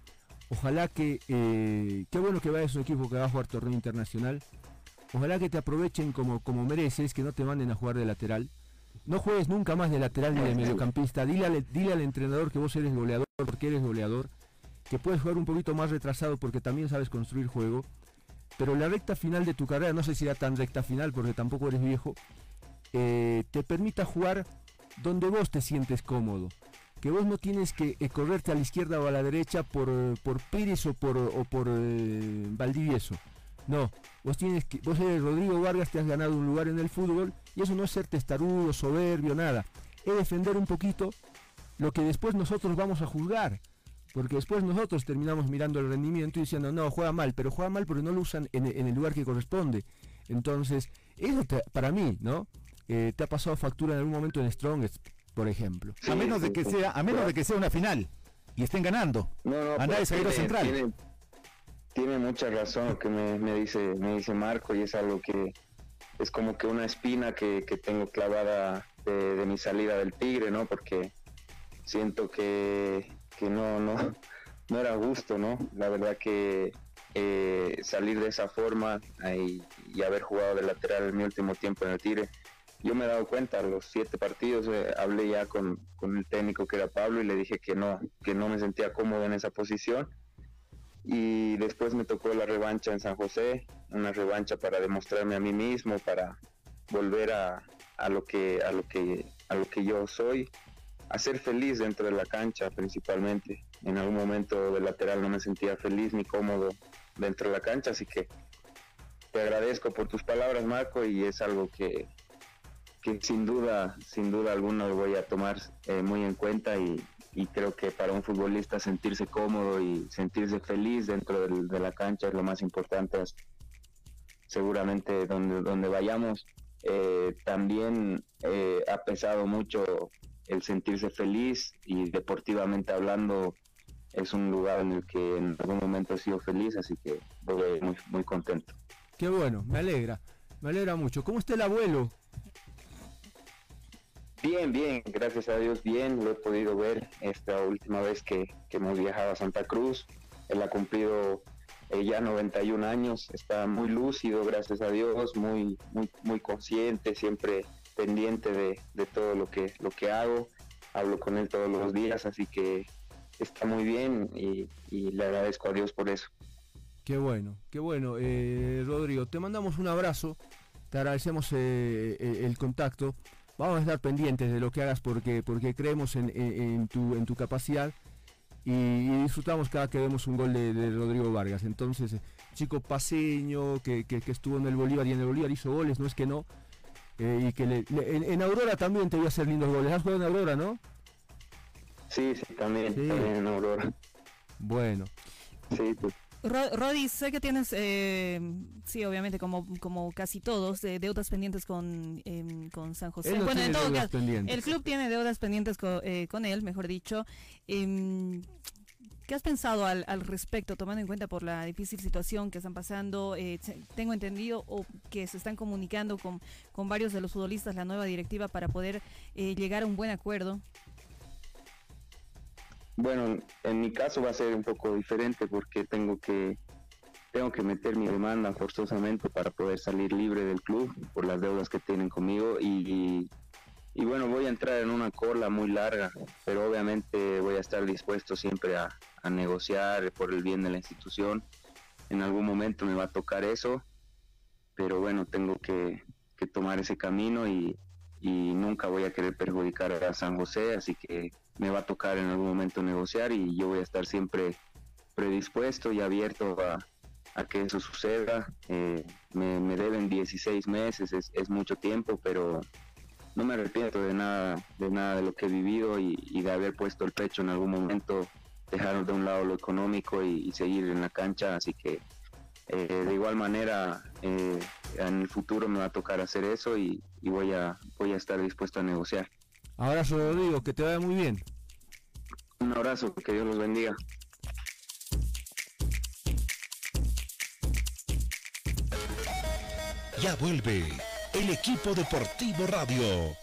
Speaker 4: Ojalá que, eh, qué bueno que vayas a un equipo que va a jugar torneo internacional, Ojalá que te aprovechen como, como mereces, que no te manden a jugar de lateral. No juegues nunca más de lateral ni de mediocampista. Dile al, al entrenador que vos eres goleador porque eres goleador. Que puedes jugar un poquito más retrasado porque también sabes construir juego. Pero la recta final de tu carrera, no sé si era tan recta final porque tampoco eres viejo, eh, te permita jugar donde vos te sientes cómodo. Que vos no tienes que eh, correrte a la izquierda o a la derecha por, por Pérez o por, o por eh, Valdivieso. No, vos tienes que, vos eres Rodrigo Vargas, te has ganado un lugar en el fútbol y eso no es ser testarudo, soberbio, nada. Es defender un poquito lo que después nosotros vamos a juzgar. Porque después nosotros terminamos mirando el rendimiento y diciendo, no, juega mal, pero juega mal porque no lo usan en, en el lugar que corresponde. Entonces, eso te- para mí, ¿no? Eh, te ha pasado factura en algún momento en Strongest, por ejemplo.
Speaker 5: a menos de que sea, a menos de que sea una final y estén ganando.
Speaker 13: No, no,
Speaker 5: Andá de
Speaker 13: pues, tiene-
Speaker 5: central.
Speaker 13: Tiene, tiene mucha razón lo que me, me dice, me dice Marco y es algo que es como que una espina que, que tengo clavada de, de mi salida del Tigre, ¿no? Porque siento que, que no, no, no era justo, ¿no? La verdad que eh, salir de esa forma y, y haber jugado de lateral en mi último tiempo en el Tigre, yo me he dado cuenta, a los siete partidos eh, hablé ya con, con el técnico que era Pablo y le dije que no, que no me sentía cómodo en esa posición. Y después me tocó la revancha en San José, una revancha para demostrarme a mí mismo, para volver a, a lo que a lo que a lo que yo soy, a ser feliz dentro de la cancha principalmente. En algún momento de lateral no me sentía feliz ni cómodo dentro de la cancha, así que te agradezco por tus palabras, Marco, y es algo que, que sin duda, sin duda alguna lo voy a tomar eh, muy en cuenta y, y creo que para un futbolista sentirse cómodo y sentirse feliz dentro del- de la cancha es lo más importante. Seguramente donde, donde vayamos eh, también eh, ha pesado mucho el sentirse feliz y deportivamente hablando es un lugar en el que en algún momento he sido feliz, así que voy muy, muy contento.
Speaker 4: Qué bueno, me alegra, me alegra mucho. ¿Cómo está el abuelo?
Speaker 13: Bien, bien, gracias a Dios, bien. Lo he podido ver esta última vez que, que hemos viajado a Santa Cruz. Él ha cumplido eh, ya 91 años, está muy lúcido, gracias a Dios, muy, muy, muy consciente, siempre pendiente de, de todo lo que, lo que hago. Hablo con él todos los días, así que está muy bien y, y le agradezco a Dios por eso.
Speaker 4: Qué bueno, qué bueno. Eh, Rodrigo, te mandamos un abrazo, te agradecemos eh, eh, el contacto. Vamos a estar pendientes de lo que hagas porque, porque creemos en, en- en tu, en tu capacidad y, y disfrutamos cada que vemos un gol de, de Rodrigo Vargas. Entonces, eh, chico paseño que, que- que estuvo en el Bolívar y en el Bolívar hizo goles, no es que no. eh, y que le- le- en, en Aurora también te voy a hacer lindos goles. ¿Has jugado en Aurora, no?
Speaker 13: Sí, sí, también,
Speaker 4: Sí.
Speaker 13: también en Aurora.
Speaker 4: Bueno.
Speaker 13: Sí, pues.
Speaker 6: Ro- Rodi, sé que tienes, eh, sí, obviamente, como, como casi todos, eh, deudas pendientes con, em, con San José.
Speaker 4: No
Speaker 6: bueno, en todo caso,
Speaker 4: pendientes.
Speaker 6: el club tiene deudas pendientes co- eh, con él, mejor dicho. Em, ¿Qué has pensado al, al respecto, tomando en cuenta por la difícil situación que están pasando? Eh, tengo entendido o que se están comunicando con, con varios de los futbolistas, la nueva directiva, para poder eh, llegar a un buen acuerdo.
Speaker 13: Bueno, en mi caso va a ser un poco diferente porque tengo que tengo que meter mi demanda forzosamente para poder salir libre del club por las deudas que tienen conmigo y, y, bueno, voy a entrar en una cola muy larga, pero obviamente voy a estar dispuesto siempre a, a negociar por el bien de la institución. En algún momento me va a tocar eso, pero bueno, tengo que, que tomar ese camino y, y nunca voy a querer perjudicar a San José, así que me va a tocar en algún momento negociar y yo voy a estar siempre predispuesto y abierto a, que eso suceda. Eh, me, me deben 16 meses, es, mucho tiempo, pero no me arrepiento de nada, de nada de lo que he vivido y, y de haber puesto el pecho en algún momento, dejar de un lado lo económico y, y seguir en la cancha, así que eh, de igual manera eh, en el futuro me va a tocar hacer eso y, y voy a voy a estar dispuesto a negociar.
Speaker 4: Abrazo, Rodrigo, que te vaya muy bien.
Speaker 13: Un abrazo, que Dios los bendiga.
Speaker 1: Ya vuelve el equipo deportivo radio.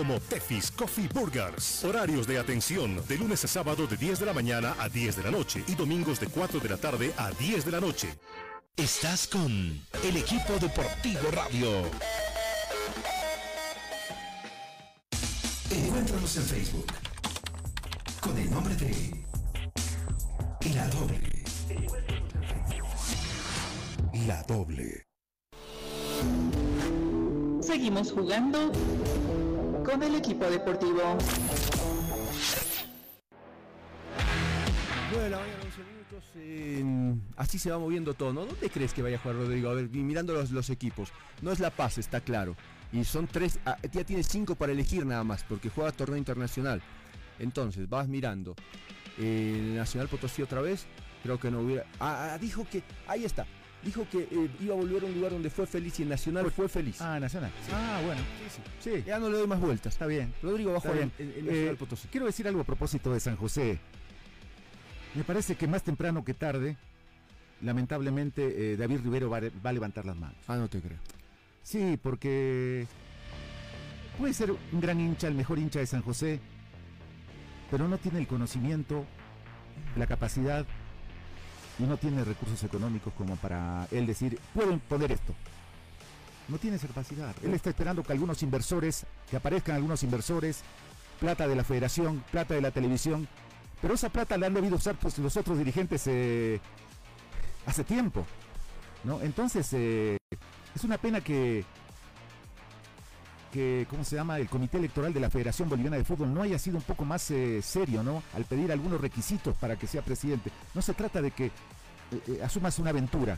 Speaker 14: como Tefis Coffee Burgers. Horarios de atención de lunes a sábado de 10 de la mañana a 10 de la noche y domingos de 4 de la tarde a 10 de la noche.
Speaker 1: Estás con el equipo deportivo radio. Encuéntranos en Facebook con el nombre de La Doble. La Doble.
Speaker 15: Seguimos jugando con el equipo deportivo.
Speaker 4: 9 de la mañana, 11 minutos. así se va moviendo todo, ¿no? ¿Dónde crees que vaya a jugar Rodrigo? A ver, mirando los, equipos. No es La Paz, está claro. Y son tres, ah, ya tienes cinco para elegir nada más, porque juega torneo internacional. Entonces, vas mirando. Eh, Nacional Potosí otra vez. Creo que no hubiera. Ah, ah, dijo que. Ahí está. Dijo que eh, iba a volver a un lugar donde fue feliz y en Nacional fue feliz.
Speaker 5: Ah, Nacional. Ah, bueno.
Speaker 4: Sí,
Speaker 5: sí. Sí.
Speaker 4: Ya no le doy más vueltas.
Speaker 5: Está bien.
Speaker 4: Rodrigo jugar
Speaker 5: bien.
Speaker 4: en, en Nacional
Speaker 5: Eh,
Speaker 4: Potosí.
Speaker 5: Quiero decir algo a propósito de San José. Me parece que más temprano que tarde, lamentablemente, eh, David Rivero va a levantar las manos.
Speaker 4: Ah, no te creo.
Speaker 5: Sí, porque puede ser un gran hincha, el mejor hincha de San José, pero no tiene el conocimiento, la capacidad y no tiene recursos económicos como para él decir, pueden poner esto. No tiene esa capacidad. Él está esperando que algunos inversores, que aparezcan algunos inversores, plata de la federación, plata de la televisión, pero esa plata la han debido usar pues, los otros dirigentes eh, hace tiempo. ¿no? Entonces, eh, es una pena que, que, ¿cómo se llama? El Comité Electoral de la Federación Boliviana de Fútbol no haya sido un poco más eh, serio, ¿no? Al pedir algunos requisitos para que sea presidente. No se trata de que eh, eh, asumas una aventura.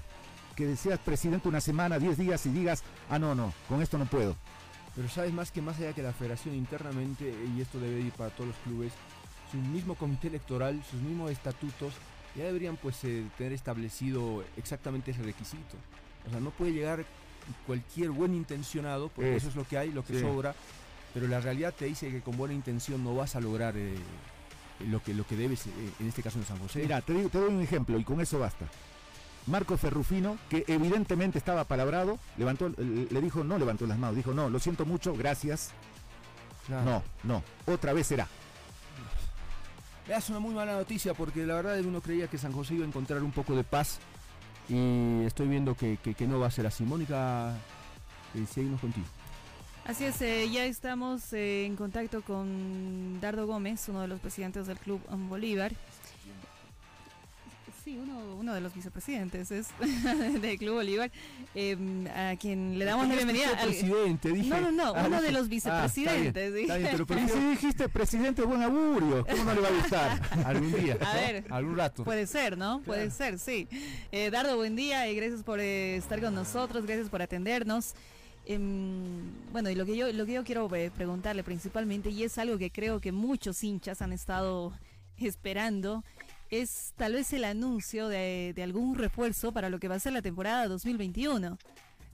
Speaker 5: que seas presidente una semana, 10 días y digas, ah, no, no, con esto no puedo.
Speaker 4: Pero sabes más que más allá que la federación internamente, y esto debe ir para todos los clubes, su mismo comité electoral, sus mismos estatutos, ya deberían pues tener establecido exactamente ese requisito. O sea, no puede llegar cualquier buen intencionado, porque
Speaker 5: Es.
Speaker 4: eso es lo que hay, lo que
Speaker 5: Sí.
Speaker 4: sobra, pero la realidad te dice que con buena intención no vas a lograr eh, lo, que, lo que debes, eh, en este caso en San José.
Speaker 5: Mira, te, digo- te doy un ejemplo y con eso basta. Marco Ferrufino, que evidentemente estaba palabrado, levantó, le le dijo, no levantó las manos, dijo, no, lo siento mucho, gracias. No, no, otra vez será.
Speaker 4: Es una muy mala noticia porque la verdad uno creía que San José iba a encontrar un poco de paz y estoy viendo que, que- no va a ser así. Mónica, eh, seguimos contigo.
Speaker 6: Así es, eh, ya estamos eh, en contacto con Dardo Gómez, uno de los presidentes del Club Bolívar. Sí, uno, uno de los vicepresidentes es del Club Bolívar, eh, a quien le damos la
Speaker 4: que
Speaker 6: bienvenida.
Speaker 4: ser
Speaker 6: al-
Speaker 4: presidente, dije.
Speaker 6: No, no, no,
Speaker 4: Ah,
Speaker 6: uno de los
Speaker 4: Ah,
Speaker 6: vicepresidentes.
Speaker 4: está bien, está bien,
Speaker 6: dije.
Speaker 4: pero
Speaker 5: Y
Speaker 4: prefiero-
Speaker 5: si dijiste presidente buen augurio, ¿cómo no le va a gustar?
Speaker 4: Algún día,
Speaker 6: A
Speaker 4: ¿no?
Speaker 6: ver.
Speaker 4: algún rato.
Speaker 6: Puede ser, ¿no? Puede ser, sí. Eh, Dardo, buen día y gracias por eh, estar con nosotros, gracias por atendernos. Em, bueno, y lo que yo lo que yo quiero eh, preguntarle principalmente, y es algo que creo que muchos hinchas han estado esperando, es tal vez el anuncio de, de algún refuerzo para lo que va a ser la temporada 2021.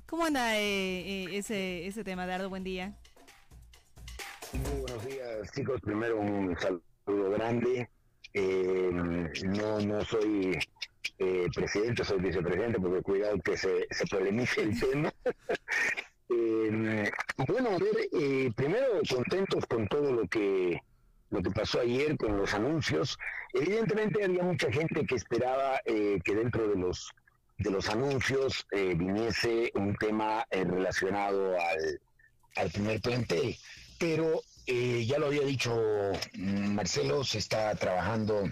Speaker 6: ¿Cómo anda eh, eh, ese, ese tema, Dardo? Buen día.
Speaker 16: Muy buenos días, chicos. Primero un saludo grande. Eh, no, no soy eh, presidente, soy vicepresidente, porque cuidado que se, se polemice el tema. Eh, bueno, a ver, primero contentos con todo lo que lo que pasó ayer con los anuncios. Evidentemente había mucha gente que esperaba eh, que dentro de los de los anuncios eh, viniese un tema eh, relacionado al, al primer plantel. Pero eh, ya lo había dicho mm, Marcelo, se está trabajando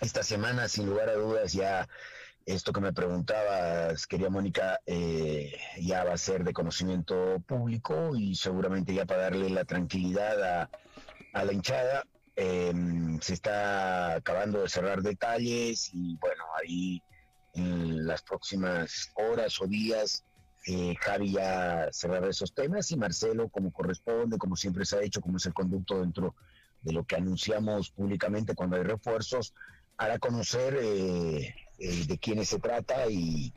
Speaker 16: esta semana, sin lugar a dudas, ya esto que me preguntabas, quería Mónica, eh, ya va a ser de conocimiento público y seguramente ya para darle la tranquilidad a, a la hinchada, eh, se está acabando de cerrar detalles y bueno, ahí en las próximas horas o días eh, Javi ya cerrará esos temas y Marcelo, como corresponde, como siempre se ha hecho, como es el conducto dentro de lo que anunciamos públicamente cuando hay refuerzos, hará conocer eh, eh, de quiénes se trata y,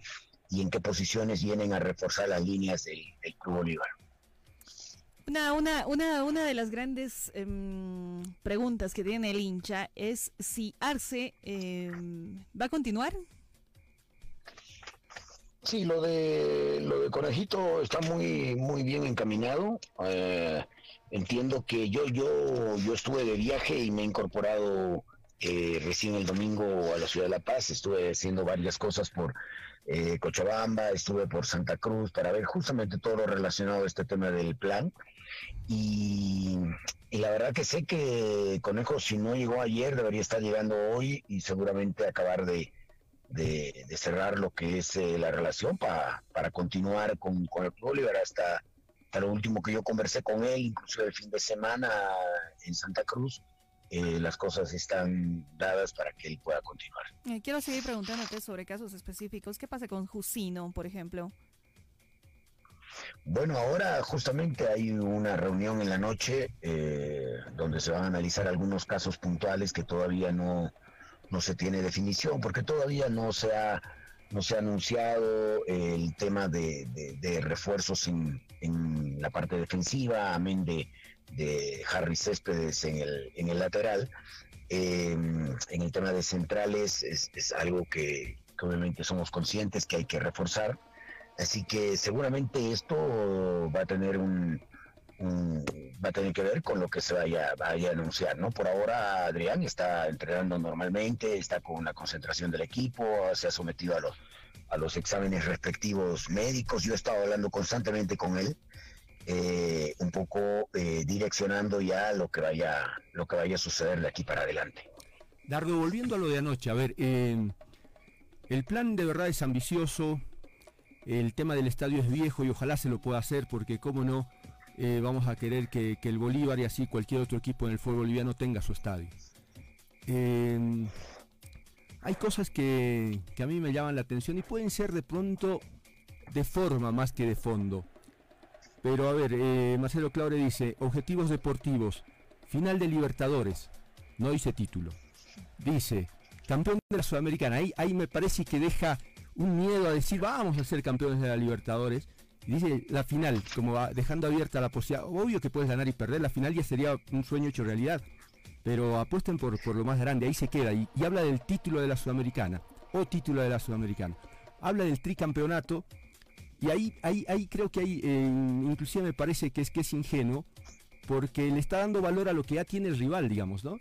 Speaker 16: y en qué posiciones vienen a reforzar las líneas del, del Club Bolívar.
Speaker 6: Una, una, una, una de las grandes em, preguntas que tiene el hincha es si Arce em, va a continuar.
Speaker 16: Sí, lo de lo de Conejito está muy muy bien encaminado. Eh, entiendo que yo yo yo estuve de viaje y me he incorporado eh, recién el domingo a la ciudad de La Paz. Estuve haciendo varias cosas por eh, Cochabamba, estuve por Santa Cruz para ver justamente todo lo relacionado a este tema del plan. Y, y la verdad que sé que Conejo, si no llegó ayer, debería estar llegando hoy y seguramente acabar de, de, de cerrar lo que es eh, la relación pa- para continuar con, con el Bolívar hasta, hasta lo último que yo conversé con él, incluso el fin de semana en Santa Cruz, eh, las cosas están dadas para que él pueda continuar.
Speaker 6: Eh, quiero seguir preguntándote sobre casos específicos. ¿Qué pasa con Jusino, por ejemplo?
Speaker 16: Bueno, ahora justamente hay una reunión en la noche eh, donde se van a analizar algunos casos puntuales que todavía no, no se tiene definición, porque todavía no se ha, no se ha anunciado el tema de, refuerzos en, en la parte defensiva, amén de, de Harry Céspedes en el, en el lateral. Eh, en el tema de centrales es, es algo que obviamente somos conscientes que hay que reforzar. Así que seguramente esto va a tener un, va a tener que ver con lo que se vaya, vaya a anunciar, ¿no? Por ahora Adrián está entrenando normalmente, está con la concentración del equipo, se ha sometido a los a los exámenes respectivos médicos. Yo he estado hablando constantemente con él, eh, un poco eh, direccionando ya lo que vaya lo que vaya a suceder de aquí para adelante.
Speaker 4: Dardo, volviendo a lo de anoche, a ver, eh, el plan de verdad es ambicioso, el tema del estadio es viejo y ojalá se lo pueda hacer porque, cómo no, eh, vamos a querer que, el Bolívar y así cualquier otro equipo en el fútbol boliviano tenga su estadio. Eh, hay cosas que, que a mí me llaman la atención y pueden ser de pronto de forma más que de fondo. Pero a ver, eh, Marcelo Claure dice, objetivos deportivos, final de Libertadores, no dice título. Dice, campeón de la Sudamericana, ahí, ahí me parece que deja un miedo a decir, vamos a ser campeones de la Libertadores. Dice la final, como va dejando abierta la posibilidad, obvio que puedes ganar y perder, la final ya sería un sueño hecho realidad. Pero apuesten por, por lo más grande, ahí se queda. Y, habla del título de la Sudamericana, o título de la Sudamericana. Habla del tricampeonato, y ahí, ahí, ahí creo que hay, eh, inclusive me parece que es que es ingenuo, porque le está dando valor a lo que ya tiene el rival, digamos, ¿no?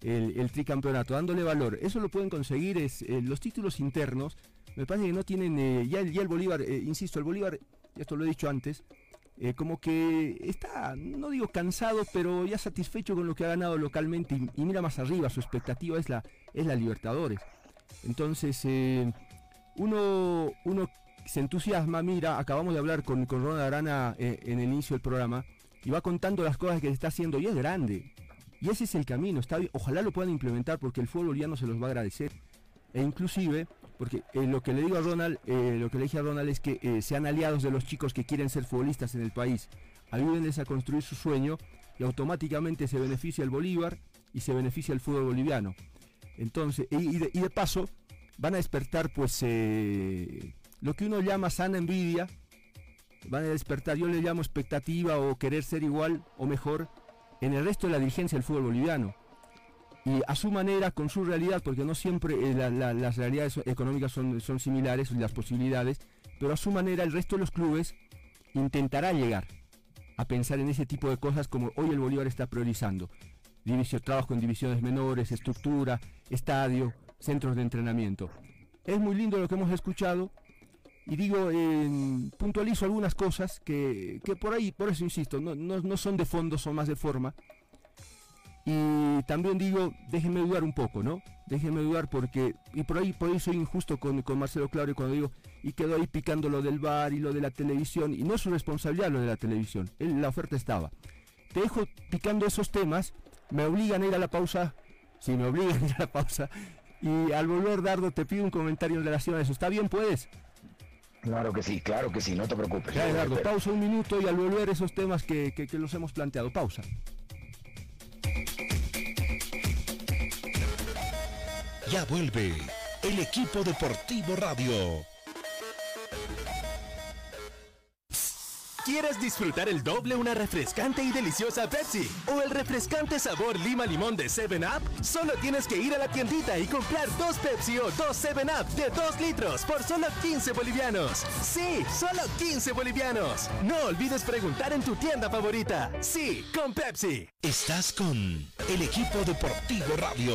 Speaker 4: El, el tricampeonato, dándole valor. Eso lo pueden conseguir, es eh, los títulos internos, me parece que no tienen, eh, ya, el- el Bolívar, eh, insisto, el Bolívar, esto lo he dicho antes, eh, como que está, no digo cansado, pero ya satisfecho con lo que ha ganado localmente y, mira más arriba, su expectativa es la, es la Libertadores. Entonces, uno, uno se entusiasma, mira, acabamos de hablar con, con Ronald Arana en el inicio del programa y va contando las cosas que está haciendo y es grande. Y ese es el camino, está ojalá lo puedan implementar porque el fútbol boliviano se los va a agradecer. E inclusive, porque eh, lo que le digo a Ronald, eh, lo que le dije a Ronald es que eh, sean aliados de los chicos que quieren ser futbolistas en el país. Ayúdenles a construir su sueño y automáticamente se beneficia el Bolívar y se beneficia el fútbol boliviano. Entonces, y, de, paso, van a despertar pues lo que uno llama sana envidia, van a despertar, yo le llamo expectativa o querer ser igual o mejor en el resto de la dirigencia del fútbol boliviano. Y a su manera, con su realidad, porque no siempre eh, la- la- las realidades económicas son, son similares, las posibilidades, pero a su manera el resto de los clubes intentará llegar a pensar en ese tipo de cosas como hoy el Bolívar está priorizando. División, trabajo en divisiones menores, estructura, estadio, centros de entrenamiento. Es muy lindo lo que hemos escuchado y digo, puntualizo algunas cosas que, que por ahí, por eso insisto, no, no- no son de fondo, son más de forma. Y también digo, déjenme dudar un poco, ¿no? Déjenme dudar porque, y por ahí, por ahí soy injusto con, con Marcelo Claure cuando digo, y quedó ahí picando lo del bar y lo de la televisión, y no es su responsabilidad lo de la televisión, él- la oferta estaba. Te dejo picando esos temas, me obligan a ir a la pausa, sí, me obligan a ir a la pausa, y al volver, Dardo, te pido un comentario en relación a eso. ¿Está bien, puedes?
Speaker 16: Claro que sí, claro que sí, no te preocupes.
Speaker 4: Ya, Dardo, pausa un minuto y al volver esos temas que, que- que los hemos planteado. Pausa.
Speaker 1: Ya vuelve el equipo deportivo radio.
Speaker 17: ¿Quieres disfrutar el doble una refrescante y deliciosa Pepsi? ¿O el refrescante sabor lima limón de 7-Up? Solo tienes que ir a la tiendita y comprar dos Pepsi o dos 7-Up de 2 litros por solo 15 bolivianos. Sí, solo 15 bolivianos. No olvides preguntar en tu tienda favorita. Sí, con Pepsi.
Speaker 1: Estás con el equipo deportivo radio.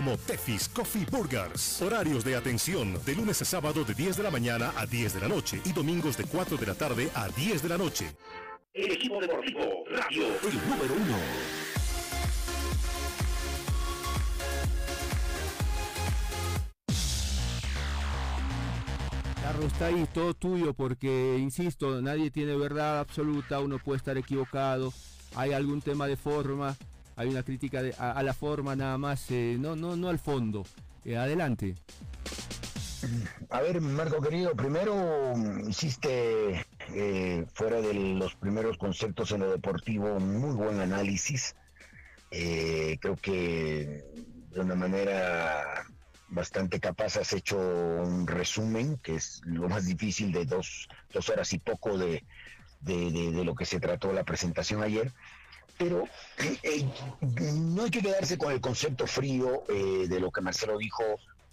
Speaker 14: como Tefis Coffee Burgers. Horarios de atención de lunes a sábado de 10 de la mañana a 10 de la noche y domingos de 4 de la tarde a 10 de la noche.
Speaker 12: El equipo deportivo radio.
Speaker 1: El número uno.
Speaker 4: Carlos está ahí, todo tuyo, porque, insisto, nadie tiene verdad absoluta, uno puede estar equivocado, hay algún tema de forma, hay una crítica de- a, a la forma nada más, eh, no, no, no al fondo. Eh, adelante.
Speaker 16: A ver, Marco querido, primero mm, hiciste eh, fuera de los primeros conceptos en lo deportivo un muy buen análisis. Eh, creo que de una manera bastante capaz has hecho un resumen, que es lo más difícil de dos, dos horas y poco de, de- de- de lo que se trató la presentación ayer. Pero eh, no hay que quedarse con el concepto frío eh, de lo que Marcelo dijo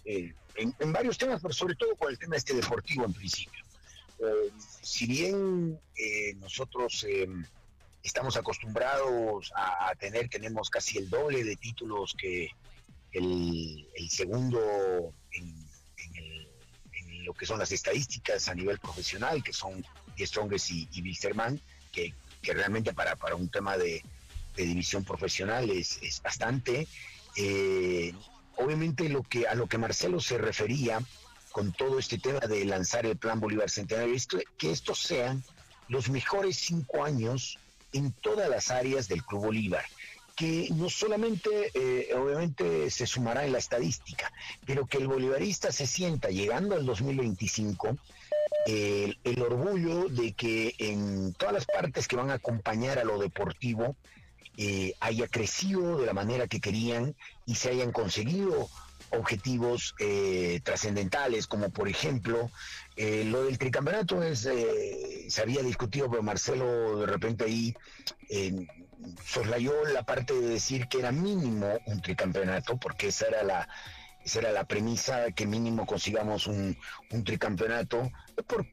Speaker 16: eh, en, varios temas, pero sobre todo con el tema este deportivo en principio. Si bien nosotros eh, estamos acostumbrados a, tener, tenemos casi el doble de títulos que el, segundo en, el- lo que son las estadísticas a nivel profesional, que son Die Strongest y, y que, que realmente para, para un tema de, de división profesional es, es bastante. Eh, obviamente lo que a lo que Marcelo se refería con todo este tema de lanzar el plan Bolívar Centenario es que- estos sean los mejores cinco años en todas las áreas del Club Bolívar que no solamente eh, obviamente se sumará en la estadística, pero que el bolivarista se sienta llegando al 2025 el, el orgullo de que en todas las partes que van a acompañar a lo deportivo eh, haya crecido de la manera que querían y se hayan conseguido objetivos eh, trascendentales, como por ejemplo eh, lo del tricampeonato es eh, se había discutido, pero Marcelo de repente ahí eh, soslayó la parte de decir que era mínimo un tricampeonato, porque esa era la esa era la premisa, que mínimo consigamos un, un tricampeonato, por,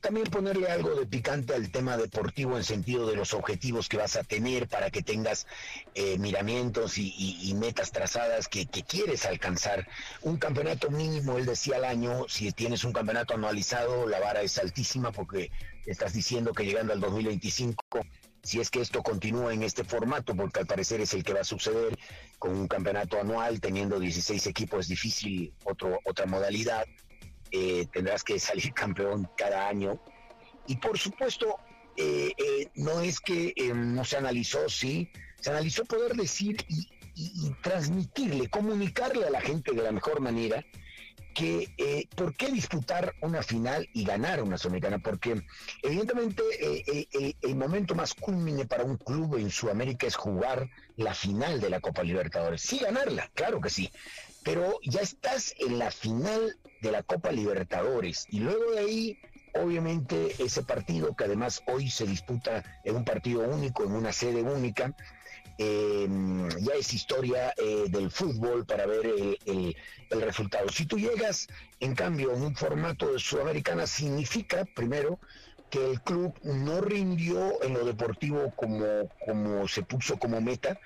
Speaker 16: también ponerle algo de picante al tema deportivo en sentido de los objetivos que vas a tener para que tengas eh, miramientos y metas trazadas que, que quieres alcanzar. Un campeonato mínimo, él decía al año, si tienes un campeonato anualizado, la vara es altísima porque estás diciendo que llegando al 2025 si es que esto continúa en este formato, porque al parecer es el que va a suceder con un campeonato anual, teniendo 16 equipos, es difícil otro, otra modalidad, eh, tendrás que salir campeón cada año. Y por supuesto, eh, eh, no es que eh, no se analizó, sí, se analizó poder decir y transmitirle, comunicarle a la gente de la mejor manera que eh, por qué disputar una final y ganar una Sudamericana, porque evidentemente eh, el, el- el momento más culmine para un club en Sudamérica es jugar la final de la Copa Libertadores. Sí, ganarla, claro que sí, pero ya estás en la final de la Copa Libertadores y luego de ahí obviamente ese partido que además hoy se disputa en un partido único, en una sede única, eh, ya es historia eh, del fútbol para ver el, el- resultado. Si tú llegas, en cambio, en un formato de Sudamericana, significa, primero, que el club no rindió en lo deportivo como, como se puso como meta,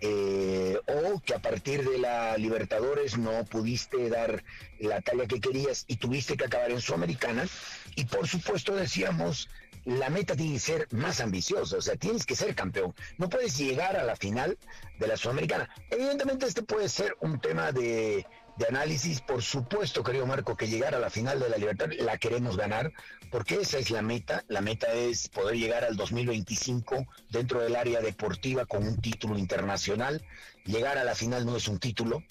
Speaker 16: eh, o que a partir de la Libertadores no pudiste dar la talla que querías y tuviste que acabar en Sudamericana. Y por supuesto decíamos, la meta tiene que ser más ambiciosa, o sea, tienes que ser campeón. No puedes llegar a la final de la Sudamericana. Evidentemente este puede ser un tema de, análisis, por supuesto, querido Marco, que llegar a la final de la Libertad la queremos ganar, porque esa es la meta. La meta es poder llegar al 2025 dentro del área deportiva con un título internacional. Llegar a la final no es un título,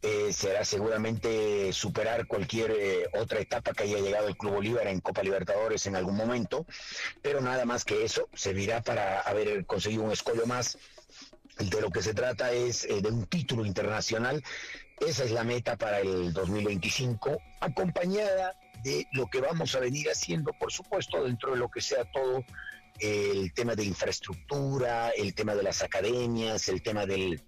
Speaker 16: eh, será seguramente superar cualquier eh, otra etapa que haya llegado el Club Bolívar en Copa Libertadores en algún momento, pero nada más que eso, servirá para haber conseguido un escollo más. De lo que se trata es eh, de un título internacional. Esa es la meta para el 2025, acompañada de lo que vamos a venir haciendo, por supuesto, dentro de lo que sea todo el tema de infraestructura, el tema de las academias, el tema del,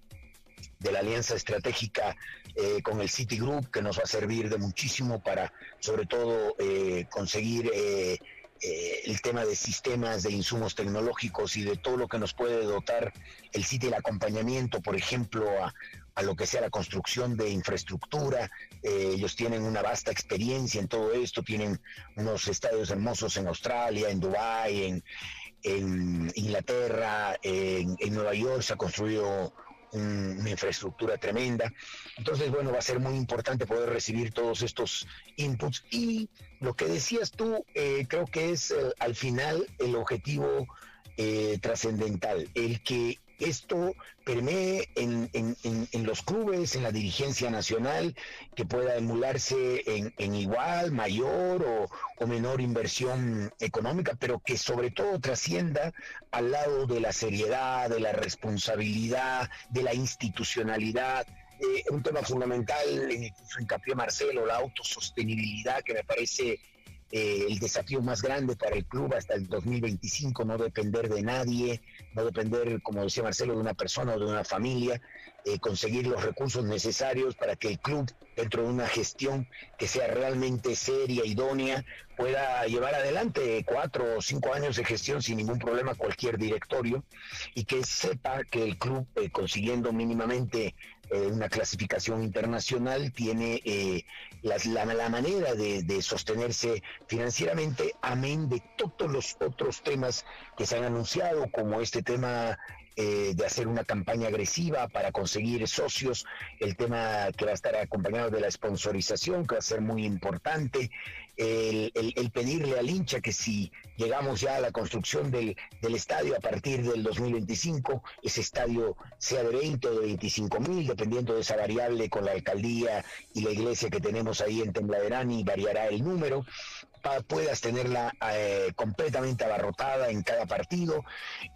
Speaker 16: de la alianza estratégica eh, con el Citigroup, que nos va a servir de muchísimo para, sobre todo, eh, conseguir eh, eh, el tema de sistemas de insumos tecnológicos y de todo lo que nos puede dotar el Citi, el acompañamiento, por ejemplo, a, a lo que sea la construcción de infraestructura. Eh, ellos tienen una vasta experiencia en todo esto, tienen unos estadios hermosos en Australia, en Dubái, en, en Inglaterra, en, en Nueva York se ha construido un- una infraestructura tremenda. Entonces, bueno, va a ser muy importante poder recibir todos estos inputs. Y lo que decías tú, eh, creo que es eh, al final el objetivo eh, trascendental, el que esto permee en, los clubes, en la dirigencia nacional, que pueda emularse en, igual, mayor o, menor inversión económica, pero que sobre todo trascienda al lado de la seriedad, de la responsabilidad, de la institucionalidad. Eh, un tema fundamental en hizo hincapié Marcelo, la autosostenibilidad, que me parece eh, el desafío más grande para el club hasta el 2025, no depender de nadie, no depender, como decía Marcelo, de una persona o de una familia, eh, conseguir los recursos necesarios para que el club, dentro de una gestión que sea realmente seria, idónea, pueda llevar adelante cuatro o cinco años de gestión sin ningún problema cualquier directorio y que sepa que el club, eh, consiguiendo mínimamente eh, una clasificación internacional, tiene eh, las- la, la manera de, de sostenerse financieramente, amén de todos los otros temas que se han anunciado, como este tema eh, de hacer una campaña agresiva para conseguir socios, el tema que va a estar acompañado de la sponsorización, que va a ser muy importante, el, pedirle al hincha que si llegamos ya a la construcción del, del estadio a partir del 2025, ese estadio sea de 20 o de 25 mil, dependiendo de esa variable con la alcaldía y la iglesia que tenemos ahí en Tembladerani, variará el número puedas tenerla eh, completamente abarrotada en cada partido.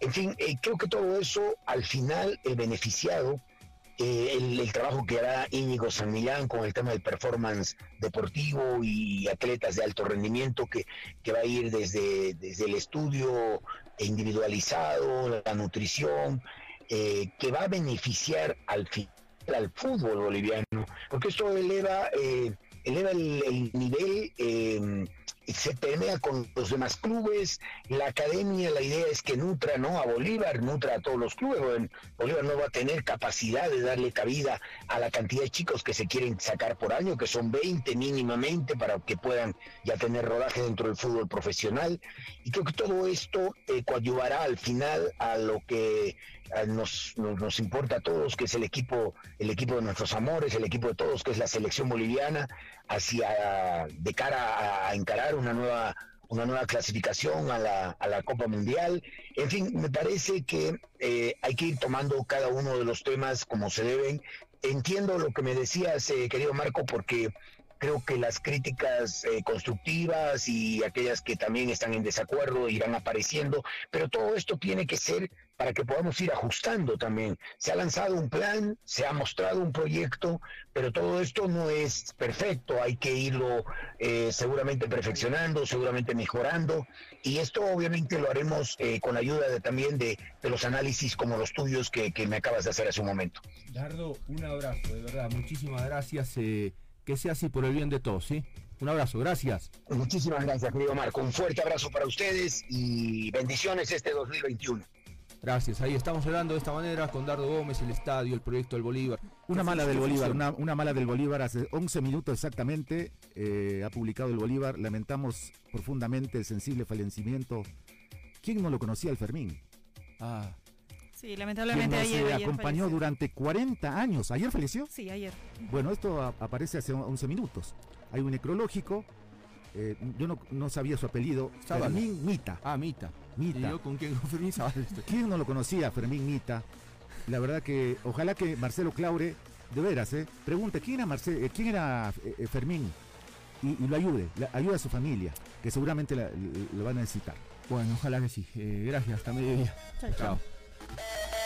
Speaker 16: En fin, eh, creo que todo eso, al final, el beneficiado, eh, el, trabajo que hará Íñigo San Millán con el tema del performance deportivo y atletas de alto rendimiento que, que va a ir desde, desde el estudio individualizado, la nutrición, que va a beneficiar al al fútbol boliviano, porque esto eleva, eleva el, el nivel, eh, se permea con los demás clubes, la academia, la idea es que nutra ¿no? a Bolívar, nutra a todos los clubes, Bolívar no va a tener capacidad de darle cabida a la cantidad de chicos que se quieren sacar por año, que son 20 mínimamente para que puedan ya tener rodaje dentro del fútbol profesional, y creo que todo esto eh, coadyuvará al final a lo que nos, nos, nos importa a todos, que es el equipo, el equipo de nuestros amores, el equipo de todos, que es la selección boliviana, hacia de cara a, encarar una nueva una nueva clasificación a la, a la Copa Mundial. En fin, me parece que eh, hay que ir tomando cada uno de los temas como se deben. Entiendo lo que me decías, eh, querido Marco, porque creo que las críticas eh, constructivas y aquellas que también están en desacuerdo irán apareciendo, pero todo esto tiene que ser para que podamos ir ajustando también. Se ha lanzado un plan, se ha mostrado un proyecto, pero todo esto no es perfecto, hay que irlo eh, seguramente perfeccionando, seguramente mejorando, y esto obviamente lo haremos eh, con ayuda de, también de, de los análisis como los tuyos que, que me acabas de hacer hace un momento.
Speaker 4: Dardo, un abrazo, de verdad, muchísimas gracias. eh, que sea así por el bien de todos, ¿sí? Un abrazo, gracias.
Speaker 16: Muchísimas gracias, querido Marco. Un fuerte abrazo para ustedes y bendiciones este 2021.
Speaker 4: Gracias, ahí estamos hablando de esta manera con Dardo Gómez, el estadio, el proyecto del Bolívar.
Speaker 5: Una
Speaker 4: ¿Qué
Speaker 5: mala del Bolívar, una, una mala del Bolívar hace 11 minutos exactamente, eh, ha publicado el Bolívar, lamentamos profundamente el sensible fallecimiento. ¿Quién no lo conocía al Fermín?
Speaker 4: Ah,
Speaker 6: Sí,
Speaker 5: Quien
Speaker 6: lamentablemente
Speaker 5: nos
Speaker 6: ayer,
Speaker 5: eh,
Speaker 6: ayer
Speaker 5: acompañó
Speaker 6: falleció.
Speaker 5: durante 40 años. ¿Ayer falleció?
Speaker 6: Sí, ayer.
Speaker 5: Bueno, esto a- aparece hace 11 minutos. Hay un necrológico. eh, yo no, no sabía su apellido. Fermín Mita.
Speaker 4: Ah, Mita.
Speaker 5: Mita.
Speaker 4: ¿Y yo con quién? Con Fermín.
Speaker 5: ¿Quién no lo conocía, Fermín Mita? La verdad que ojalá que Marcelo Claure, de veras, eh, pregunte quién era, Marce- eh, quién era eh, eh, Fermín y, y lo ayude, la- ayude a su familia, que seguramente la- lo van a necesitar.
Speaker 4: Bueno, ojalá que sí. Eh, gracias, hasta mediodía.
Speaker 6: Chao,
Speaker 4: Chao.
Speaker 1: Thank you.